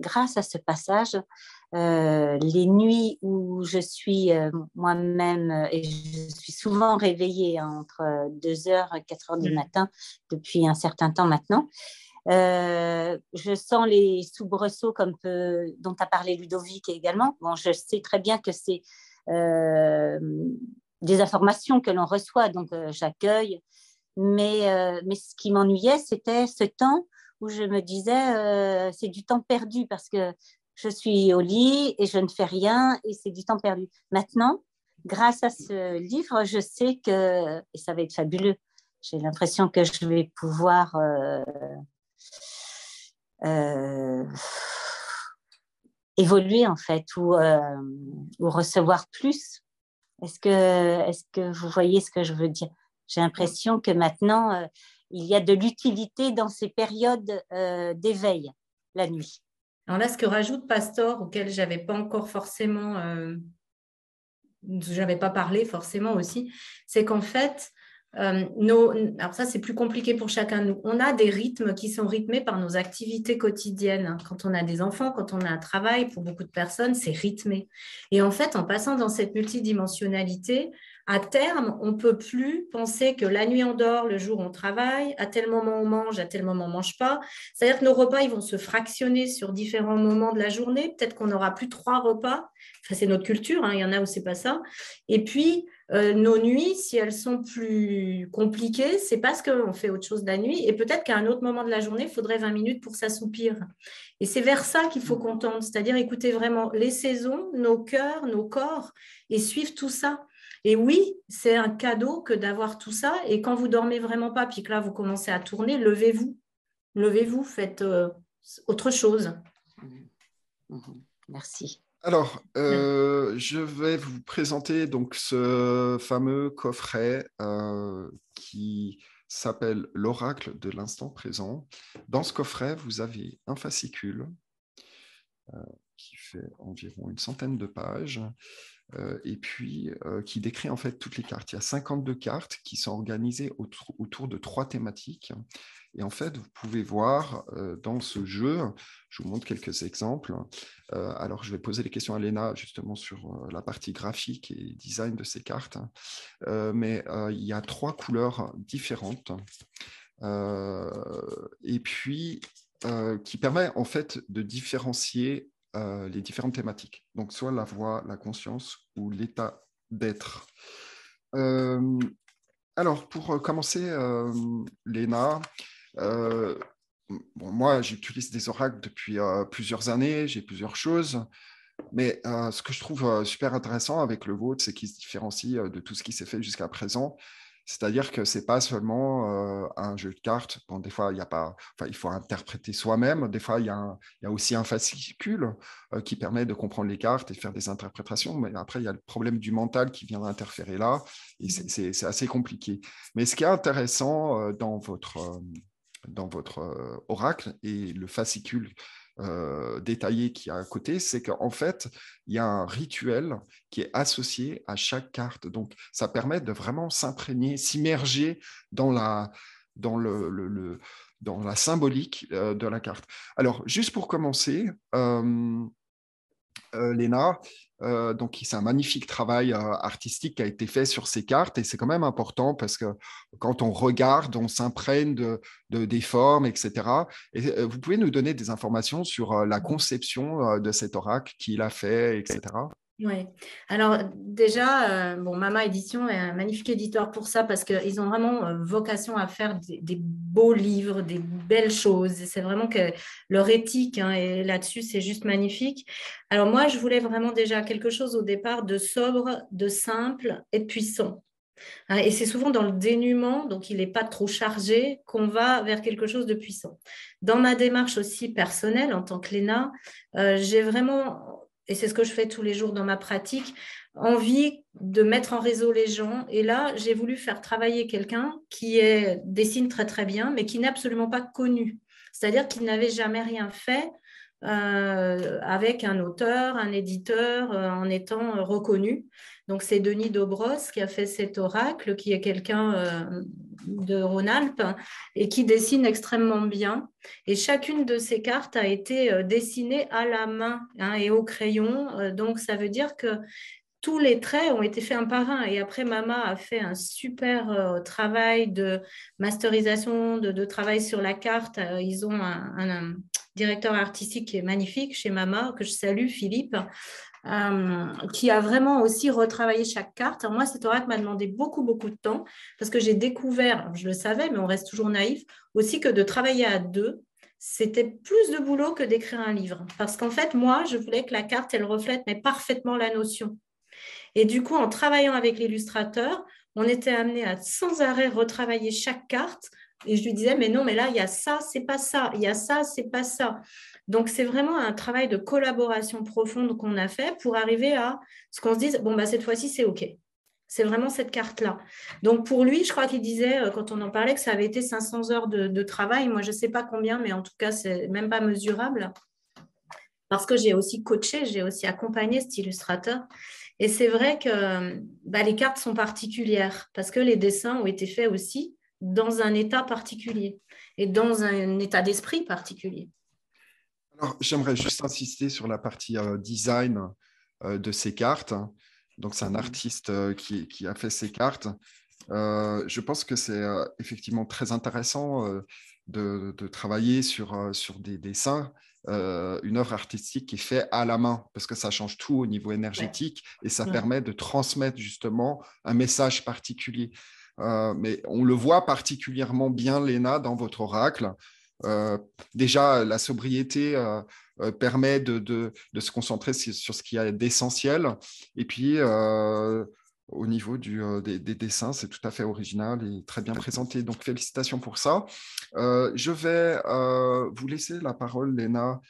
C: grâce à ce passage, les nuits où je suis moi-même, et je suis souvent réveillée entre 2h et 4h du mmh. matin depuis un certain temps maintenant, euh, je sens les soubresauts comme dont a parlé Ludovic également. Bon, je sais très bien que c'est euh, des informations que l'on reçoit, donc euh, j'accueille. Mais, mais ce qui m'ennuyait, c'était ce temps où je me disais, c'est du temps perdu parce que je suis au lit et je ne fais rien et c'est du temps perdu. Maintenant, grâce à ce livre, je sais que, et ça va être fabuleux, j'ai l'impression que je vais pouvoir euh, évoluer en fait ou, euh, ou recevoir plus. Est-ce que, que vous voyez ce que je veux dire? J'ai l'impression que maintenant, euh, il y a de l'utilité dans ces périodes d'éveil la nuit.
B: Alors là, ce que rajoute Pastor, auquel j'avais pas encore forcément, j'avais pas parlé forcément aussi, c'est qu'en fait, euh, alors ça, c'est plus compliqué pour chacun de nous. On a des rythmes qui sont rythmés par nos activités quotidiennes. Quand on a des enfants, quand on a un travail, pour beaucoup de personnes, c'est rythmé. Et en fait, en passant dans cette multidimensionnalité, à terme, on ne peut plus penser que la nuit on dort, le jour on travaille, à tel moment on mange, à tel moment on mange pas. C'est-à-dire que nos repas, ils vont se fractionner sur différents moments de la journée. Peut-être qu'on n'aura plus trois repas. Enfin, c'est notre culture, hein. il y en a où c'est pas ça. Et puis, euh, nos nuits, si elles sont plus compliquées, c'est parce qu'on fait autre chose la nuit. Et peut-être qu'à un autre moment de la journée, il faudrait 20 minutes pour s'assoupir. Et c'est vers ça qu'il faut qu'on tente, c'est-à-dire écouter vraiment les saisons, nos cœurs, nos corps, et suivre tout ça. Et oui, c'est un cadeau que d'avoir tout ça. Et quand vous dormez vraiment pas, puis que là, vous commencez à tourner, levez-vous. Levez-vous, faites euh, autre chose.
C: Merci.
A: Alors, euh, je vais vous présenter donc ce fameux coffret euh, qui s'appelle l'oracle de l'instant présent. Dans ce coffret, vous avez un fascicule qui environ une centaine de pages euh, et puis euh, qui décrit en fait toutes les cartes. Il y a 52 cartes qui sont organisées autour, de trois thématiques. Et en fait, vous pouvez voir euh, dans ce jeu, je vous montre quelques exemples. alors, je vais poser les questions à Léna justement sur la partie graphique et design de ces cartes. mais il y a trois couleurs différentes. et puis, qui permet en fait de différencier euh, les différentes thématiques. Donc, soit la voix, la conscience ou l'état d'être. Euh, alors, pour commencer, euh, Léna, bon, moi, j'utilise des oracles depuis plusieurs années, j'ai plusieurs choses. Mais ce que je trouve super intéressant avec le vôtre, c'est qu'il se différencie de tout ce qui s'est fait jusqu'à présent. C'est-à-dire que c'est pas seulement un jeu de cartes. Des fois, il faut interpréter soi-même. Des fois, il y, a aussi un fascicule qui permet de comprendre les cartes et de faire des interprétations. Mais après, il y a le problème du mental qui vient interférer là, et c'est assez compliqué. Mais ce qui est intéressant dans votre oracle et le fascicule euh, détaillé qui est à côté, c'est qu'en fait, il y a un rituel qui est associé à chaque carte. Donc, ça permet de vraiment s'imprégner, s'immerger dans la, dans le, dans la symbolique euh, de la carte. Alors, juste pour commencer, euh, Léna, euh, donc, c'est un magnifique travail euh, artistique qui a été fait sur ces cartes et c'est quand même important parce que quand on regarde, on s'imprègne de, des formes, etc. Et euh, vous pouvez nous donner des informations sur la conception de cet oracle, qui l'a fait, etc.
B: Oui. Alors déjà, bon, Mama Édition est un magnifique éditeur pour ça parce qu'ils ont vraiment vocation à faire des, beaux livres, des belles choses. C'est vraiment que leur éthique hein, et là-dessus, c'est juste magnifique. Alors moi, je voulais vraiment déjà quelque chose au départ de sobre, de simple et de puissant. Hein, et c'est souvent dans le dénuement, donc il n'est pas trop chargé, qu'on va vers quelque chose de puissant. Dans ma démarche aussi personnelle en tant que Léna, j'ai vraiment et c'est ce que je fais tous les jours dans ma pratique, envie de mettre en réseau les gens. Et là, j'ai voulu faire travailler quelqu'un qui est, dessine très très bien, mais qui n'est absolument pas connu. c'est-à-dire qu'il n'avait jamais rien fait euh, avec un auteur, un éditeur, euh, en étant reconnu. Donc c'est Denis Dobros qui a fait cet oracle, qui est quelqu'un euh, de Rhône-Alpes et qui dessine extrêmement bien. Et chacune de ces cartes a été dessinée à la main hein, et au crayon. donc ça veut dire que tous les traits ont été faits un par un. Et après, Mama a fait un super travail de masterisation, de, travail sur la carte. ils ont un, directeur artistique qui est magnifique chez Mama, que je salue, Philippe, euh, qui a vraiment aussi retravaillé chaque carte. moi, cet oracle m'a demandé beaucoup, beaucoup de temps parce que j'ai découvert, je le savais, mais on reste toujours naïf, aussi que de travailler à deux, c'était plus de boulot que d'écrire un livre. Parce qu'en fait, moi, je voulais que la carte, elle reflète mais parfaitement la notion. Et du coup, en travaillant avec l'illustrateur, on était amené à sans arrêt retravailler chaque carte et je lui disais, mais non, mais là, il y a ça, c'est pas ça. Il y a ça, c'est pas ça. Donc, c'est vraiment un travail de collaboration profonde qu'on a fait pour arriver à ce qu'on se dise, bon, bah, cette fois-ci, c'est OK. C'est vraiment cette carte-là. Donc, pour lui, je crois qu'il disait, euh, quand on en parlait, que ça avait été 500 heures de, travail. Moi, je ne sais pas combien, mais en tout cas, c'est même pas mesurable. Parce que j'ai aussi coaché, j'ai aussi accompagné cet illustrateur. Et c'est vrai que bah, les cartes sont particulières parce que les dessins ont été faits aussi dans un état particulier et dans un état d'esprit particulier.
A: Alors, j'aimerais juste insister sur la partie euh, design euh, de ces cartes. Donc, c'est un mhm. artiste euh, qui, qui, a fait ces cartes. je pense que c'est effectivement très intéressant de, de, travailler sur, sur des dessins, une œuvre artistique qui est faite à la main, parce que ça change tout au niveau énergétique et ça permet de transmettre justement un message particulier. Euh, mais on le voit particulièrement bien, Léna, dans votre oracle. Euh, déjà, la sobriété euh, permet de, se concentrer sur, ce qui est d'essentiel. Et puis, au niveau des, dessins, c'est tout à fait original et très bien présenté. Donc, félicitations pour ça. je vais vous laisser la parole, Léna,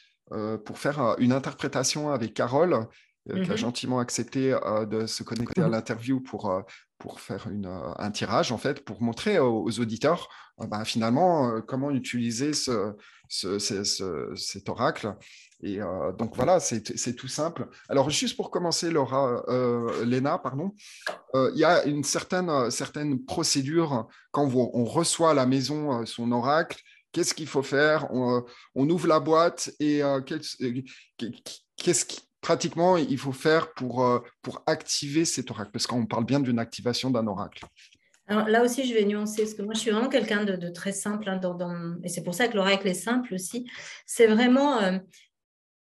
A: pour faire une interprétation avec Carole. Qui a mhm. gentiment accepté de se connecter à l'interview pour, pour faire une, euh, un tirage, en fait, pour montrer aux, auditeurs euh, bah, finalement euh, comment utiliser ce, cet oracle. Et donc voilà, c'est tout simple. Alors juste pour commencer, Laura, euh, Léna, pardon, il y a une certaine, certaine procédure quand on reçoit à la maison son oracle. Qu'est-ce qu'il faut faire? On, on, ouvre la boîte et qu'est-ce qui pratiquement il faut faire pour, euh, pour activer cet oracle Parce qu'on parle bien d'une activation d'un oracle.
B: Alors là aussi, je vais nuancer, parce que moi, je suis vraiment quelqu'un de, très simple, hein, et c'est pour ça que l'oracle est simple aussi. C'est vraiment, euh,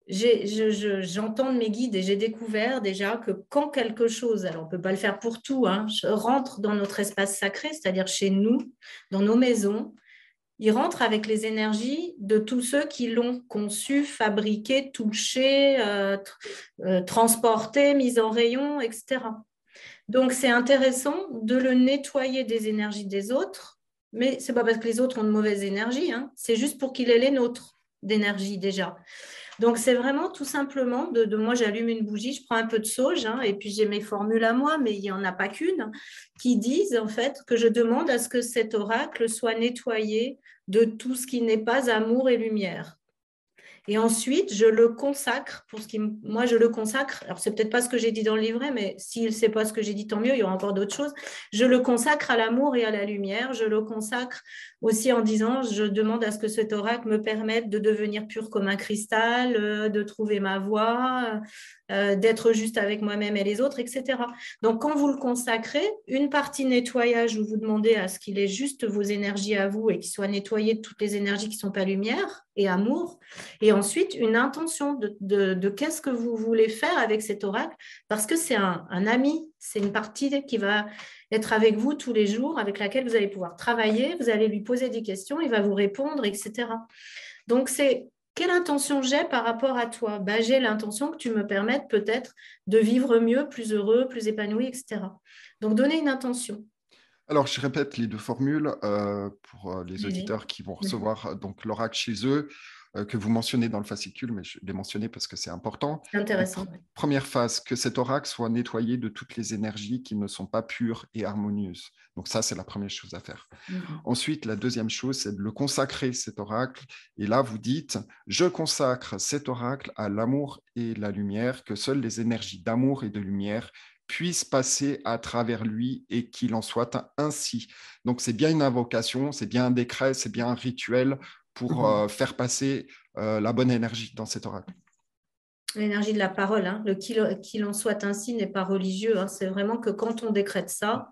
B: j'entends mes guides et j'ai découvert déjà que quand quelque chose, alors on ne peut pas le faire pour tout, hein, rentre dans notre espace sacré, c'est-à-dire chez nous, dans nos maisons, il rentre avec les énergies de tous ceux qui l'ont conçu, fabriqué, touché, euh, euh, transporté, mis en rayon, etc. Donc c'est intéressant de le nettoyer des énergies des autres, mais ce n'est pas parce que les autres ont de mauvaises énergies, hein. c'est juste pour qu'il ait les nôtres d'énergie déjà. Donc, c'est vraiment tout simplement de, moi, j'allume une bougie, je prends un peu de sauge, hein, et puis j'ai mes formules à moi, mais il n'y en a pas qu'une, qui disent en fait que je demande à ce que cet oracle soit nettoyé de tout ce qui n'est pas amour et lumière. Et ensuite, je le consacre pour ce qui, moi, je le consacre. Alors, c'est peut-être pas ce que j'ai dit dans le livret, mais s'il sait pas ce que j'ai dit, tant mieux. Il y aura encore d'autres choses. Je le consacre à l'amour et à la lumière. Je le consacre aussi en disant, je demande à ce que cet oracle me permette de devenir pur comme un cristal, euh, de trouver ma voie, euh, d'être juste avec moi-même et les autres, etc. Donc, quand vous le consacrez, une partie nettoyage où vous demandez à ce qu'il ait juste vos énergies à vous et qu'il soit nettoyé de toutes les énergies qui ne sont pas lumière et amour. Et ensuite, une intention de, qu'est-ce que vous voulez faire avec cet oracle, parce que c'est un, ami, c'est une partie qui va être avec vous tous les jours, avec laquelle vous allez pouvoir travailler, vous allez lui poser des questions, il va vous répondre, etc. Donc, c'est quelle intention j'ai par rapport à toi? Bah, J'ai l'intention que tu me permettes peut-être de vivre mieux, plus heureux, plus épanoui, etc. Donc, donner une intention.
A: Alors, je répète les deux formules euh, pour euh, les auditeurs qui vont recevoir euh, donc l'oracle chez eux. euh, que vous mentionnez dans le fascicule, mais je l'ai mentionné parce que c'est important.
B: C'est intéressant.
A: Première phase, que cet oracle soit nettoyé de toutes les énergies qui ne sont pas pures et harmonieuses. Donc ça, c'est la première chose à faire. Mhm. Ensuite, la deuxième chose, c'est de le consacrer, cet oracle. Et là, vous dites, je consacre cet oracle à l'amour et la lumière, que seules les énergies d'amour et de lumière puissent passer à travers lui et qu'il en soit ainsi. Donc c'est bien une invocation, c'est bien un décret, c'est bien un rituel pour mhm. euh, faire passer euh, la bonne énergie dans cet oracle.
B: L'énergie de la parole, hein. le qu'il en soit ainsi n'est pas religieux, hein. c'est vraiment que quand on décrète ça,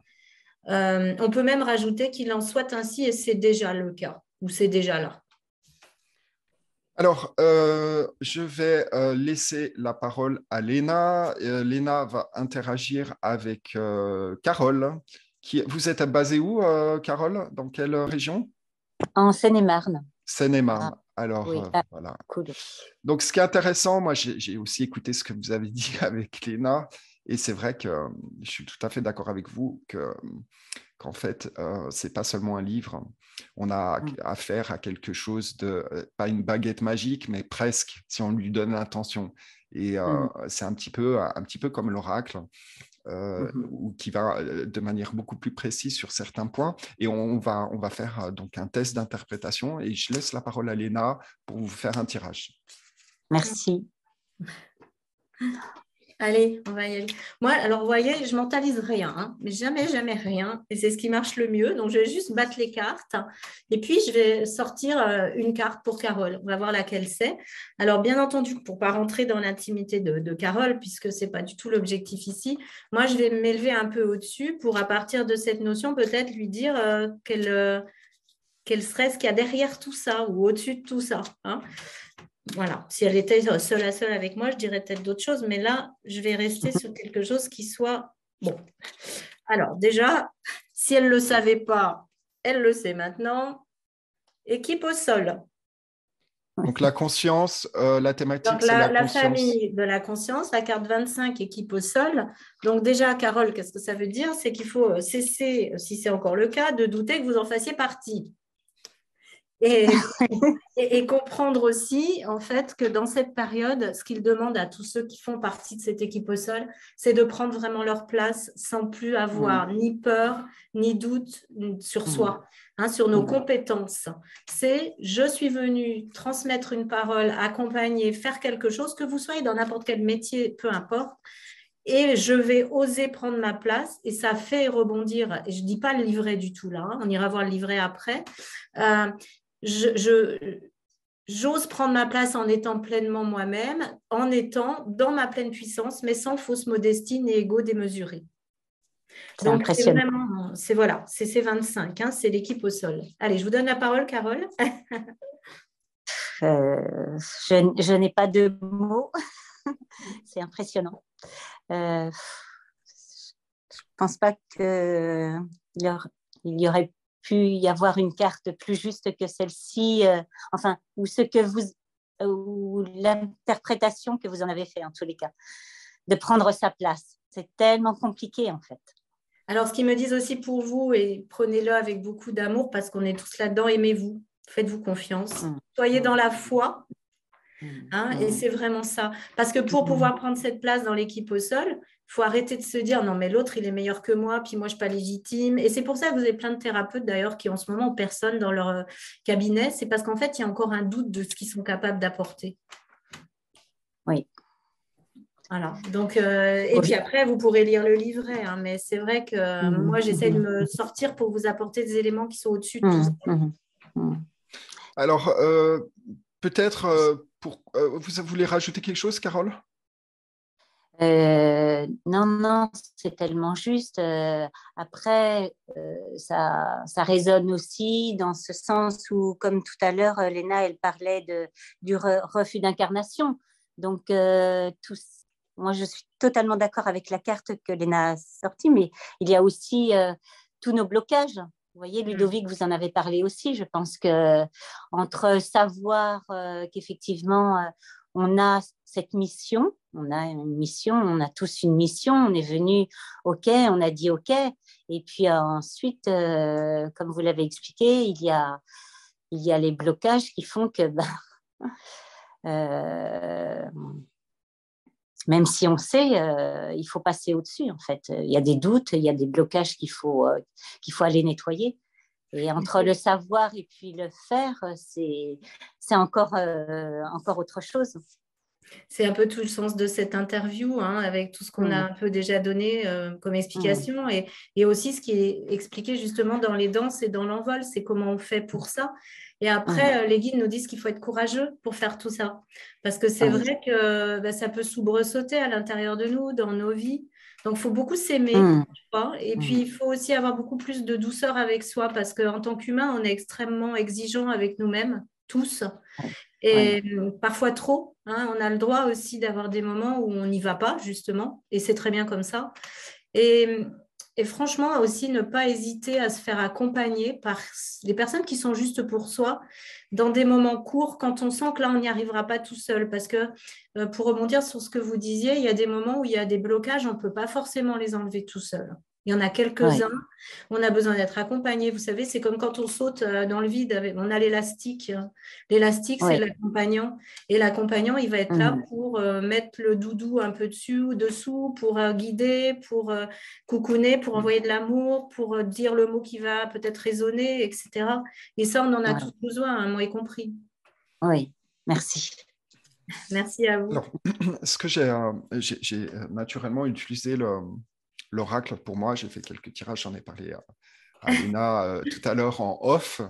B: euh, on peut même rajouter qu'il en soit ainsi et c'est déjà le cas, ou c'est déjà là.
A: Alors, je vais laisser la parole à Léna. Léna va interagir avec Carole. Qui... Vous êtes basée où, Carole? Dans quelle région?
C: En Seine-et-Marne.
A: Seine-et-Marne. Ah, Alors, euh, ah, voilà. Donc, ce qui est intéressant, moi, j'ai aussi écouté ce que vous avez dit (laughs) avec Léna, et c'est vrai que euh, je suis tout à fait d'accord avec vous que qu'en fait, euh, c'est pas seulement un livre. On a mm. affaire à quelque chose de, euh, pas une baguette magique, mais presque, si on lui donne l'intention. Et mm. c'est un petit peu, un petit peu comme l'oracle. Euh, mmh ou qui va euh, de manière beaucoup plus précise sur certains points. Et on va, on va faire euh, donc un test d'interprétation et je laisse la parole à Léna pour vous faire un tirage.
C: Merci.
B: Allez, on va y aller. Moi, alors, vous voyez, je mentalise rien, hein, mais jamais, jamais rien. Et c'est ce qui marche le mieux. Donc, je vais juste battre les cartes. Et puis, je vais sortir euh, une carte pour Carole. On va voir laquelle c'est. Alors, bien entendu, pour ne pas rentrer dans l'intimité de, Carole, puisque ce n'est pas du tout l'objectif ici, moi, je vais m'élever un peu au-dessus pour, à partir de cette notion, peut-être lui dire euh, euh, quel, serait ce qu'il y a derrière tout ça ou au-dessus de tout ça. Hein voilà, si elle était seule à seule avec moi, je dirais peut-être d'autres choses, mais là, je vais rester sur quelque chose qui soit bon. Alors, déjà, si elle ne le savait pas, elle le sait maintenant. Équipe au sol.
A: Donc, la conscience, euh, la thématique, c'est la,
B: la, famille de la conscience, la carte 25, équipe au sol. Donc, déjà, Carole, qu'est-ce que ça veut dire? C'est qu'il faut cesser, si c'est encore le cas, de douter que vous en fassiez partie. (laughs) (laughs) Et, comprendre aussi, en fait, que dans cette période, ce qu'il demande à tous ceux qui font partie de cette équipe au sol, c'est de prendre vraiment leur place sans plus avoir mm. ni peur, ni doute sur mm. soi, hein, sur nos mm. compétences. C'est je suis venu transmettre une parole, accompagner, faire quelque chose, que vous soyez dans n'importe quel métier, peu importe et je vais oser prendre ma place et ça fait rebondir. Et je ne dis pas le livret du tout là, hein, on ira voir le livret après. Euh, je, j'ose prendre ma place en étant pleinement moi-même, en étant dans ma pleine puissance, mais sans fausse modestie ni ego démesuré. Donc, c'est vraiment, c'est voilà, c'est ces 25, hein, c'est l'équipe au sol. Allez, je vous donne la parole, Carole. (laughs)
C: Euh, je, n'ai pas de mots. (laughs) c'est impressionnant. Euh, je ne pense pas qu'il y aurait pu y avoir une carte plus juste que celle-ci, euh, enfin, ou ce que vous, ou l'interprétation que vous en avez fait en tous les cas, de prendre sa place. C'est tellement compliqué en fait.
B: Alors, ce qu'ils me disent aussi pour vous, et prenez-le avec beaucoup d'amour parce qu'on est tous là-dedans, aimez-vous, faites-vous confiance, mmh. soyez dans la foi. Mmh. Hein, et mmh. c'est vraiment ça. Parce que pour pouvoir prendre cette place dans l'équipe au sol, faut arrêter de se dire non, mais l'autre, il est meilleur que moi, puis moi, je ne suis pas légitime. Et c'est pour ça que vous avez plein de thérapeutes d'ailleurs qui en ce moment ont personne dans leur euh, cabinet. C'est parce qu'en fait, il y a encore un doute de ce qu'ils sont capables d'apporter.
C: Oui.
B: Voilà. Donc, euh, et puis après, vous pourrez lire le livret. Hein, mais c'est vrai que euh, mmh. moi, j'essaie de me sortir pour vous apporter des éléments qui sont au-dessus de tout mmh.
A: ça. Mmh. Alors, peut-être, pour, vous voulez rajouter quelque chose, Carole?
C: Euh, non, non, c'est tellement juste. Euh, après, euh, ça, ça résonne aussi dans ce sens où, comme tout à l'heure, Léna, elle parlait de, du refus d'incarnation. Donc, moi, je suis totalement d'accord avec la carte que Léna a sortie, mais il y a aussi tous nos blocages. Vous voyez, mmh. Ludovic, vous en avez parlé aussi. Je pense que entre savoir qu'effectivement, on a cette mission, on a une mission, on a tous une mission, on est venu, ok, on a dit ok, et puis euh, ensuite, euh, comme vous l'avez expliqué, il y a les blocages qui font que ben, (laughs) même si on sait, il faut passer au-dessus, en fait. Il y a des doutes, il y a des blocages qu'il faut, qu'il faut aller nettoyer. Et entre le savoir et puis le faire, c'est encore, encore autre chose.
B: C'est un peu tout le sens de cette interview, hein, avec tout ce qu'on a mm. un peu déjà donné euh, comme explication, mm. et, aussi ce qui est expliqué justement dans les danses et dans l'envol, c'est comment on fait pour ça. Et après, euh, les guides nous disent qu'il faut être courageux pour faire tout ça, parce que c'est ah vrai que bah, ça peut soubresauter à l'intérieur de nous, dans nos vies. Donc, il faut beaucoup s'aimer, et puis il faut aussi avoir beaucoup plus de douceur avec soi, parce qu'en tant qu'humain, on est extrêmement exigeant avec nous-mêmes, tous. Et parfois trop. Hein, on a le droit aussi d'avoir des moments où on n'y va pas, justement, et c'est très bien comme ça. Et, franchement, aussi ne pas hésiter à se faire accompagner par des personnes qui sont juste pour soi dans des moments courts quand on sent que là, on n'y arrivera pas tout seul. Parce que euh, pour rebondir sur ce que vous disiez, il y a des moments où il y a des blocages, on ne peut pas forcément les enlever tout seul. Il y en a quelques-uns. On a besoin d'être accompagné. Vous savez, c'est comme quand on saute euh, dans le vide. On a l'élastique. L'élastique, c'est l'accompagnant. Et l'accompagnant, il va être là mmh. pour euh, mettre le doudou un peu dessus ou dessous, pour euh, guider, pour coucouner, pour mmh. envoyer de l'amour, pour dire le mot qui va peut-être résonner, etc. Et ça, on en a tous besoin, hein, moi y compris.
C: Oui, merci.
B: Merci à vous. (clears throat)
A: ce que j'ai naturellement utilisé le, l'oracle, pour moi, j'ai fait quelques tirages, j'en ai parlé à, Lina euh, (laughs) tout à l'heure en off.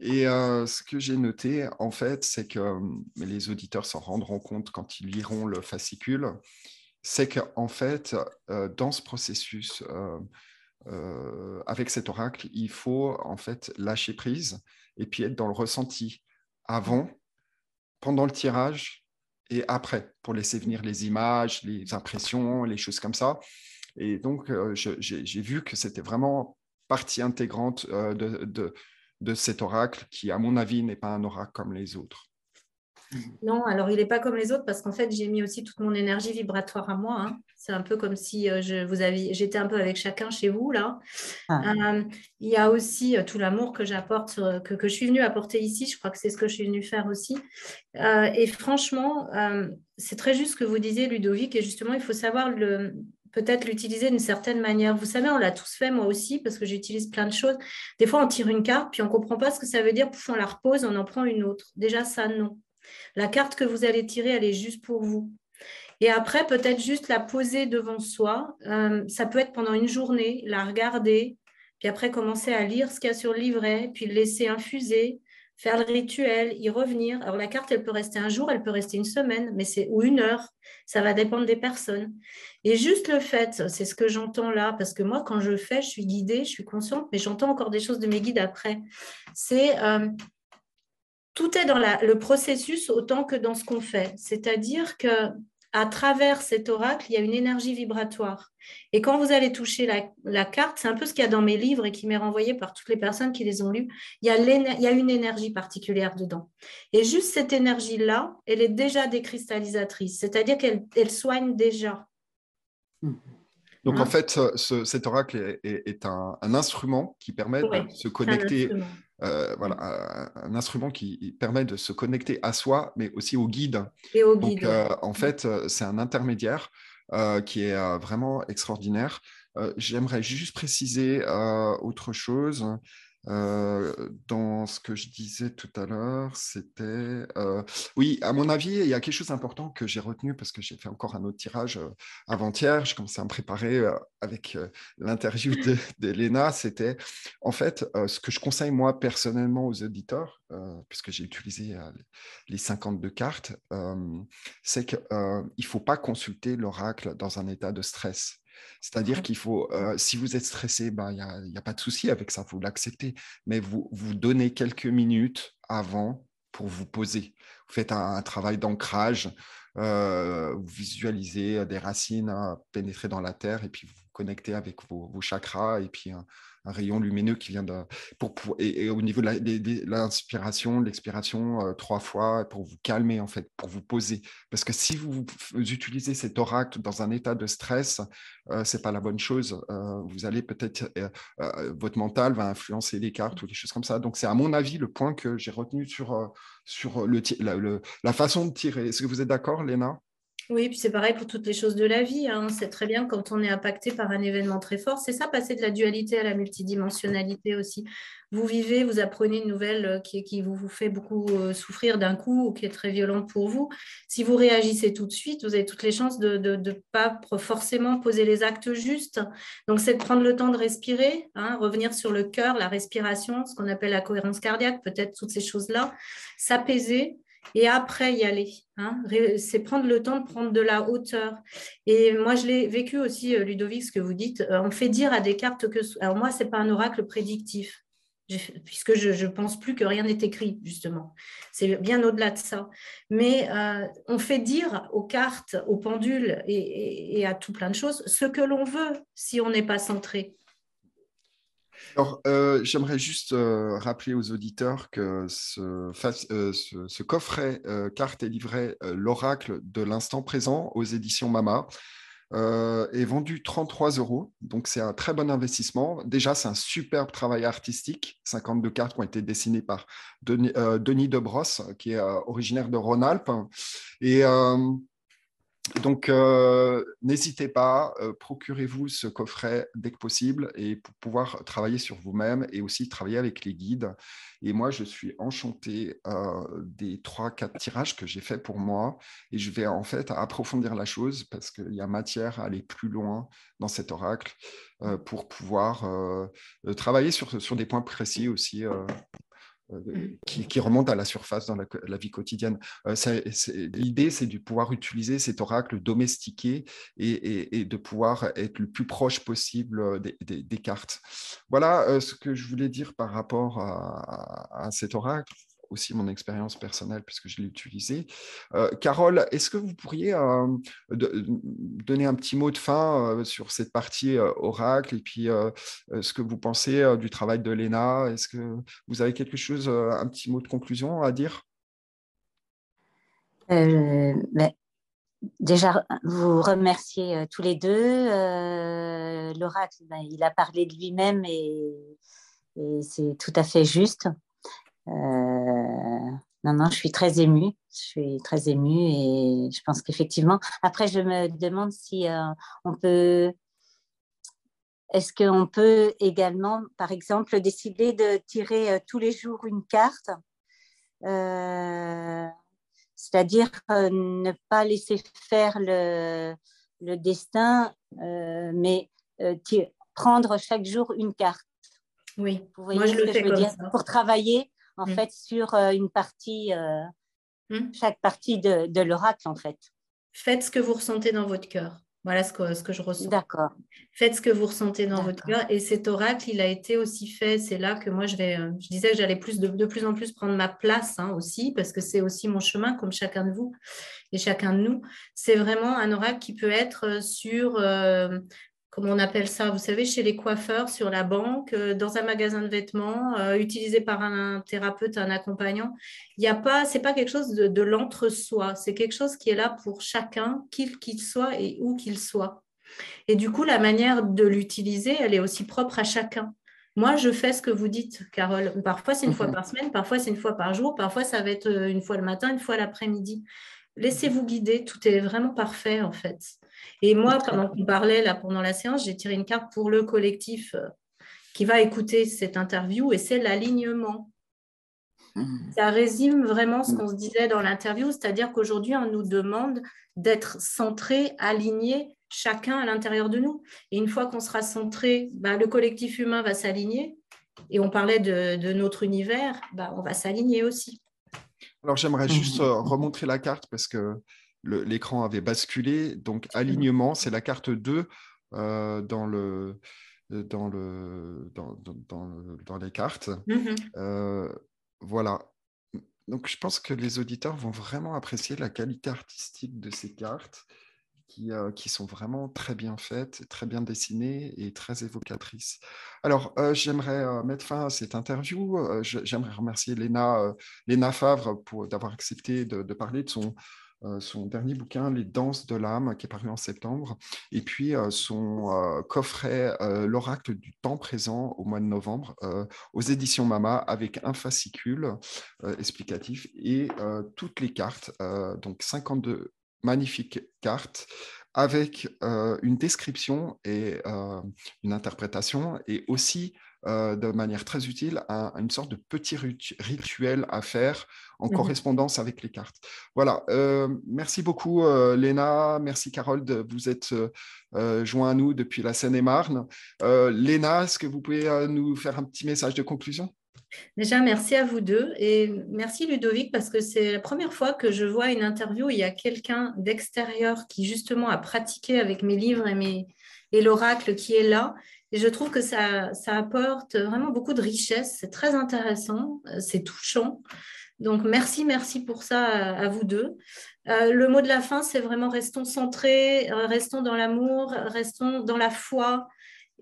A: Et euh, ce que j'ai noté, en fait, c'est que les auditeurs s'en rendront compte quand ils liront le fascicule, c'est qu'en fait, euh, dans ce processus, avec cet oracle, il faut en fait lâcher prise et puis être dans le ressenti avant, pendant le tirage et après, pour laisser venir les images, les impressions, les choses comme ça. Et donc, euh, j'ai vu que c'était vraiment partie intégrante euh, de, de, cet oracle qui, à mon avis, n'est pas un oracle comme les autres.
B: Non, alors il n'est pas comme les autres parce qu'en fait, j'ai mis aussi toute mon énergie vibratoire à moi. Hein. C'est un peu comme si euh, je vous avais, j'étais un peu avec chacun chez vous là. Ah. il y a aussi tout l'amour que j'apporte, que, que, je suis venue apporter ici. Je crois que c'est ce que je suis venue faire aussi. et franchement, c'est très juste ce que vous disiez, Ludovic. Et justement, il faut savoir le, peut-être l'utiliser d'une certaine manière. Vous savez, on l'a tous fait, moi aussi, parce que j'utilise plein de choses. Des fois, on tire une carte, puis on ne comprend pas ce que ça veut dire, pouf, on la repose, on en prend une autre. Déjà, ça, non. La carte que vous allez tirer, elle est juste pour vous. Et après, peut-être juste la poser devant soi. Euh, ça peut être pendant une journée, la regarder, puis après commencer à lire ce qu'il y a sur le livret, puis le laisser infuser, faire le rituel, y revenir. Alors la carte, elle peut rester un jour, elle peut rester une semaine, mais c'est ou une heure. Ça va dépendre des personnes. Et juste le fait, c'est ce que j'entends là, parce que moi, quand je fais, je suis guidée, je suis consciente, mais j'entends encore des choses de mes guides après. C'est euh, tout est dans le processus autant que dans ce qu'on fait. C'est-à-dire que à travers cet oracle, il y a une énergie vibratoire. Et quand vous allez toucher la, carte, c'est un peu ce qu'il y a dans mes livres et qui m'est renvoyé par toutes les personnes qui les ont lus, il y a, il y a une énergie particulière dedans. Et juste cette énergie-là, elle est déjà décristallisatrice, c'est-à-dire qu'elle soigne déjà.
A: Donc en hein? fait, cet oracle est, un, instrument qui permet de se connecter euh, voilà, un, instrument qui permet de se connecter à soi, mais aussi au guide.
B: Et au guide.
A: Donc, euh, en fait, euh, c'est un intermédiaire qui est vraiment extraordinaire. J'aimerais juste préciser autre chose. Euh, dans ce que je disais tout à l'heure, c'était... Euh, oui, à mon avis, il y a quelque chose d'important que j'ai retenu parce que j'ai fait encore un autre tirage avant-hier. Je commençais à me préparer avec l'interview d'Elena. C'était, en fait, ce que je conseille moi personnellement aux auditeurs, puisque j'ai utilisé les 52 cartes, c'est qu'il ne faut pas consulter l'oracle dans un état de stress. C'est-à-dire qu'il faut, euh, si vous êtes stressé, ben, il n'y a, pas de souci avec ça, vous l'acceptez, mais vous vous donnez quelques minutes avant pour vous poser. Vous faites un, travail d'ancrage, euh, vous visualisez des racines pénétrer dans la terre et puis vous connecter avec vos, chakras et puis un, rayon lumineux qui vient de. Pour, et, au niveau de l'inspiration, l'expiration, euh, trois fois pour vous calmer, en fait, pour vous poser. Parce que si vous, utilisez cet oracle dans un état de stress, euh, ce n'est pas la bonne chose. Euh, vous allez peut-être. votre mental va influencer les cartes ou des choses comme ça. Donc, c'est à mon avis le point que j'ai retenu sur, sur le, la façon de tirer. Est-ce que vous êtes d'accord, Léna?
B: Oui, puis c'est pareil pour toutes les choses de la vie. Hein. C'est très bien quand on est impacté par un événement très fort. C'est ça, passer de la dualité à la multidimensionnalité aussi. Vous vivez, vous apprenez une nouvelle euh, qui, vous, fait beaucoup euh, souffrir d'un coup ou qui est très violente pour vous. Si vous réagissez tout de suite, vous avez toutes les chances de ne pas forcément poser les actes justes. Donc, c'est de prendre le temps de respirer, hein, revenir sur le cœur, la respiration, ce qu'on appelle la cohérence cardiaque, peut-être toutes ces choses-là, s'apaiser et après y aller. Hein. C'est prendre le temps de prendre de la hauteur. Et moi, je l'ai vécu aussi, euh, Ludovic, ce que vous dites. Euh, on fait dire à des cartes que. Alors, moi, ce n'est pas un oracle prédictif, puisque je ne pense plus que rien n'est écrit, justement. C'est bien au-delà de ça. Mais euh, on fait dire aux cartes, aux pendules et à tout plein de choses ce que l'on veut si on n'est pas centré.
A: Alors, euh, j'aimerais juste euh, rappeler aux auditeurs que ce, euh, coffret carte et livret L'Oracle de l'instant présent aux éditions Mama est vendu 33 euros. Donc, c'est un très bon investissement. Déjà, c'est un superbe travail artistique. 52 cartes ont été dessinées par Denis, Denis qui est originaire de Rhône-Alpes. Donc, euh, n'hésitez pas, euh, procurez-vous ce coffret dès que possible et pour pouvoir travailler sur vous-même et aussi travailler avec les guides. Et moi, je suis enchanté euh, des trois, quatre tirages que j'ai fait pour moi et je vais en fait approfondir la chose parce qu'il y a matière à aller plus loin dans cet oracle pour pouvoir travailler sur, sur des points précis aussi euh, mm. qui, remonte à la surface dans la, vie quotidienne. Euh, l'idée, c'est de pouvoir utiliser cet oracle domestiqué et, de pouvoir être le plus proche possible euh, des, cartes. Voilà ce que je voulais dire par rapport à cet oracle aussi mon expérience personnelle puisque je l'ai utilisé. Euh, Carole, est-ce que vous pourriez euh, donner un petit mot de fin euh, sur cette partie oracle et puis ce que vous pensez du travail de Léna? Est-ce que vous avez quelque chose, un petit mot de conclusion à dire?
C: Ben, Déjà, vous remercier tous les deux. L'oracle, ben, il a parlé de lui-même et c'est tout à fait juste. Euh, non, non, je suis très émue. Je suis très émue et je pense qu'effectivement. Après, je me demande si euh, on peut. Est-ce qu'on peut également, par exemple, décider de tirer euh, tous les jours une carte C'est-à-dire ne pas laisser faire le, le destin, mais prendre chaque jour une carte.
B: Oui, moi je le fais comme ça.
C: Pour travailler en mm. fait, sur euh, une partie, euh, mm. chaque partie de, de l'oracle, en fait.
B: Faites ce que vous ressentez dans votre cœur. Voilà ce que, ce que je ressens.
C: D'accord.
B: Faites ce que vous ressentez dans votre cœur. Et cet oracle, il a été aussi fait. C'est là que moi, je vais. Euh, je disais que j'allais plus de, de, plus en plus prendre ma place hein, aussi, parce que c'est aussi mon chemin, comme chacun de vous et chacun de nous. C'est vraiment un oracle qui peut être sur comment on appelle ça, vous savez, chez les coiffeurs, sur la banque, euh, dans un magasin de vêtements, euh, utilisé par un thérapeute, un accompagnant. Il n'y a pas, c'est pas quelque chose de, l'entre-soi, c'est quelque chose qui est là pour chacun, qu'il qu'il soit et où qu'il soit. Et du coup, la manière de l'utiliser, elle est aussi propre à chacun. Moi, je fais ce que vous dites, Carole. Parfois, c'est une fois mhm. par semaine, parfois, c'est une fois par jour, parfois, ça va être euh, une fois le matin, une fois l'après-midi. Laissez-vous guider, tout est vraiment parfait, en fait. Et moi, pendant qu'on parlait là pendant la séance, j'ai tiré une carte pour le collectif euh, qui va écouter cette interview et c'est l'alignement. Hmm. Ça résume vraiment ce qu'on se disait dans l'interview, c'est-à-dire qu'aujourd'hui, on nous demande d'être centré, aligné, chacun à l'intérieur de nous. Et une fois qu'on sera centré, bah, le collectif humain va s'aligner. Et on parlait de, notre univers, bah, on va s'aligner aussi.
A: Alors j'aimerais juste euh, remontrer la carte parce que l'écran avait basculé. Donc, alignement, c'est la carte 2 euh, dans, le, dans, le, dans, dans, dans les cartes. Mm-hmm. Euh, voilà. Donc, je pense que les auditeurs vont vraiment apprécier la qualité artistique de ces cartes. euh, qui, sont vraiment très bien faites, très bien dessinées et très évocatrices. Alors, euh, j'aimerais euh, mettre fin à cette interview. j'aimerais remercier Léna, Léna Favre pour d'avoir accepté de, parler de son, son dernier bouquin, Les Danses de l'âme, qui est paru en septembre, et puis son coffret L'oracle du temps présent au mois de novembre aux éditions Mama avec un fascicule explicatif et toutes les cartes, donc 52 magnifique carte avec euh, une description et euh, une interprétation et aussi euh, de manière très utile une sorte de petit rituel à faire en mmh correspondance avec les cartes. Voilà, merci beaucoup Léna, merci Carole de vous être joint à nous depuis la Seine-et-Marne. Léna, est-ce que vous pouvez nous faire un petit message de conclusion?
B: Déjà, merci à vous deux et merci Ludovic parce que c'est la première fois que je vois une interview où il y a quelqu'un d'extérieur qui justement a pratiqué avec mes livres et, mes, et l'oracle qui est là. Et je trouve que ça, apporte vraiment beaucoup de richesse. C'est très intéressant, c'est touchant. Donc merci, merci pour ça à, vous deux. Euh, le mot de la fin, c'est vraiment restons centrés, euh, restons dans l'amour, restons dans la foi,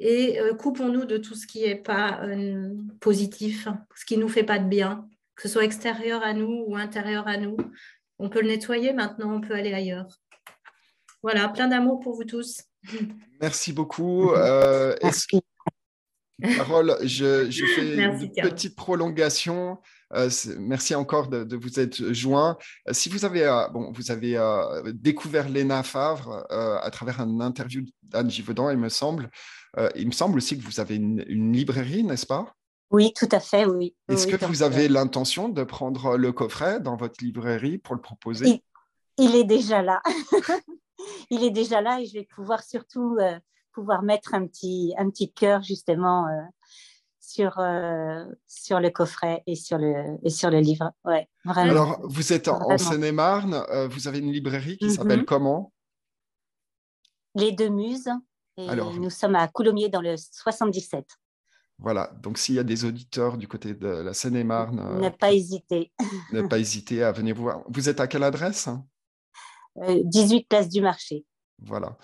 B: et euh, coupons-nous de tout ce qui n'est pas euh, positif, ce qui ne nous fait pas de bien, que ce soit extérieur à nous ou intérieur à nous. On peut le nettoyer maintenant, on peut aller ailleurs. Voilà, plein d'amour pour vous tous.
A: Merci beaucoup. Euh, Carole, je, fais une petite prolongation. merci encore de, vous être joint. si vous avez, bon, vous avez découvert Léna Favre à travers une interview d'Anne Givaudan, il me semble. Euh, il me semble aussi que vous avez une, librairie, n'est-ce pas?
C: Oui, tout à fait, oui.
A: Est-ce que vous avez l'intention de prendre le coffret dans votre librairie pour le proposer?
C: Il, est déjà là. (laughs) il est déjà là et je vais pouvoir surtout euh, pouvoir mettre un petit, un petit cœur justement euh, sur, sur le coffret et sur le, et sur le livre. Ouais,
A: vraiment. Alors, vous êtes en, Seine-et-Marne, vous avez une librairie qui s'appelle mhm. comment?
C: Les Deux Muses. Alors, nous sommes à Coulommiers dans le 77.
A: Voilà, donc s'il y a des auditeurs du côté de la Seine-et-Marne,
C: ne pas hésiter.
A: ne pas hésiter à venir vous voir. Vous êtes à quelle adresse?
C: 18 euh, Place du Marché.
A: Voilà.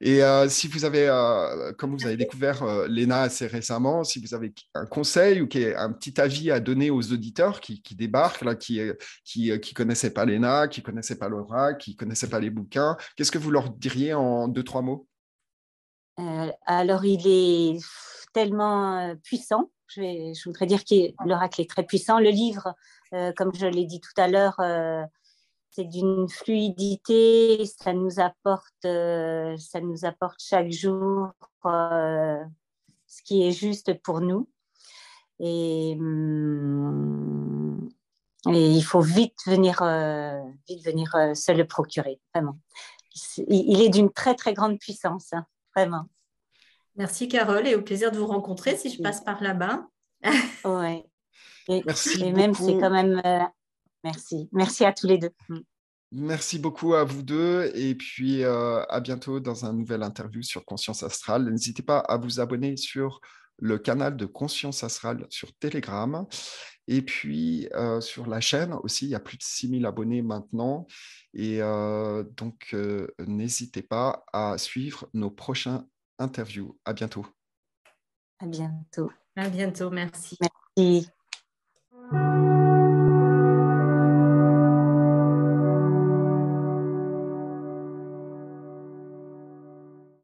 A: Et euh, si vous avez, euh, comme vous avez découvert l'ENA assez récemment, si vous avez un conseil ou un petit avis à donner aux auditeurs qui, débarquent, là, qui ne qui, qui connaissaient pas l'ENA, qui ne connaissaient pas Laura, qui ne connaissaient pas les bouquins, qu'est-ce que vous leur diriez en deux, trois mots?
C: Alors, il est tellement puissant. Je, voudrais dire que l'oracle est très puissant. Le livre, comme je l'ai dit tout à l'heure, c'est d'une fluidité. Ça nous apporte, ça nous apporte chaque jour ce qui est juste pour nous. Et, hum, il faut vite venir, vite venir se le procurer, vraiment. Il est d'une très très grande puissance. Hein vraiment.
B: Merci Carole et au plaisir de vous rencontrer si je passe par là-bas.
C: oui. (laughs) merci. Et même, c'est quand même. Merci. Merci à tous les deux. Mm.
A: Merci beaucoup à vous deux et puis euh, à bientôt dans un nouvel interview sur Conscience Astrale. N'hésitez pas à vous abonner sur le canal de Conscience Astrale sur Telegram. Et puis euh, sur la chaîne aussi, il y a plus de 6000 abonnés maintenant. Et euh, donc, euh, n'hésitez pas à suivre nos prochains interviews. À bientôt.
C: À bientôt.
B: À bientôt. Merci.
C: Merci.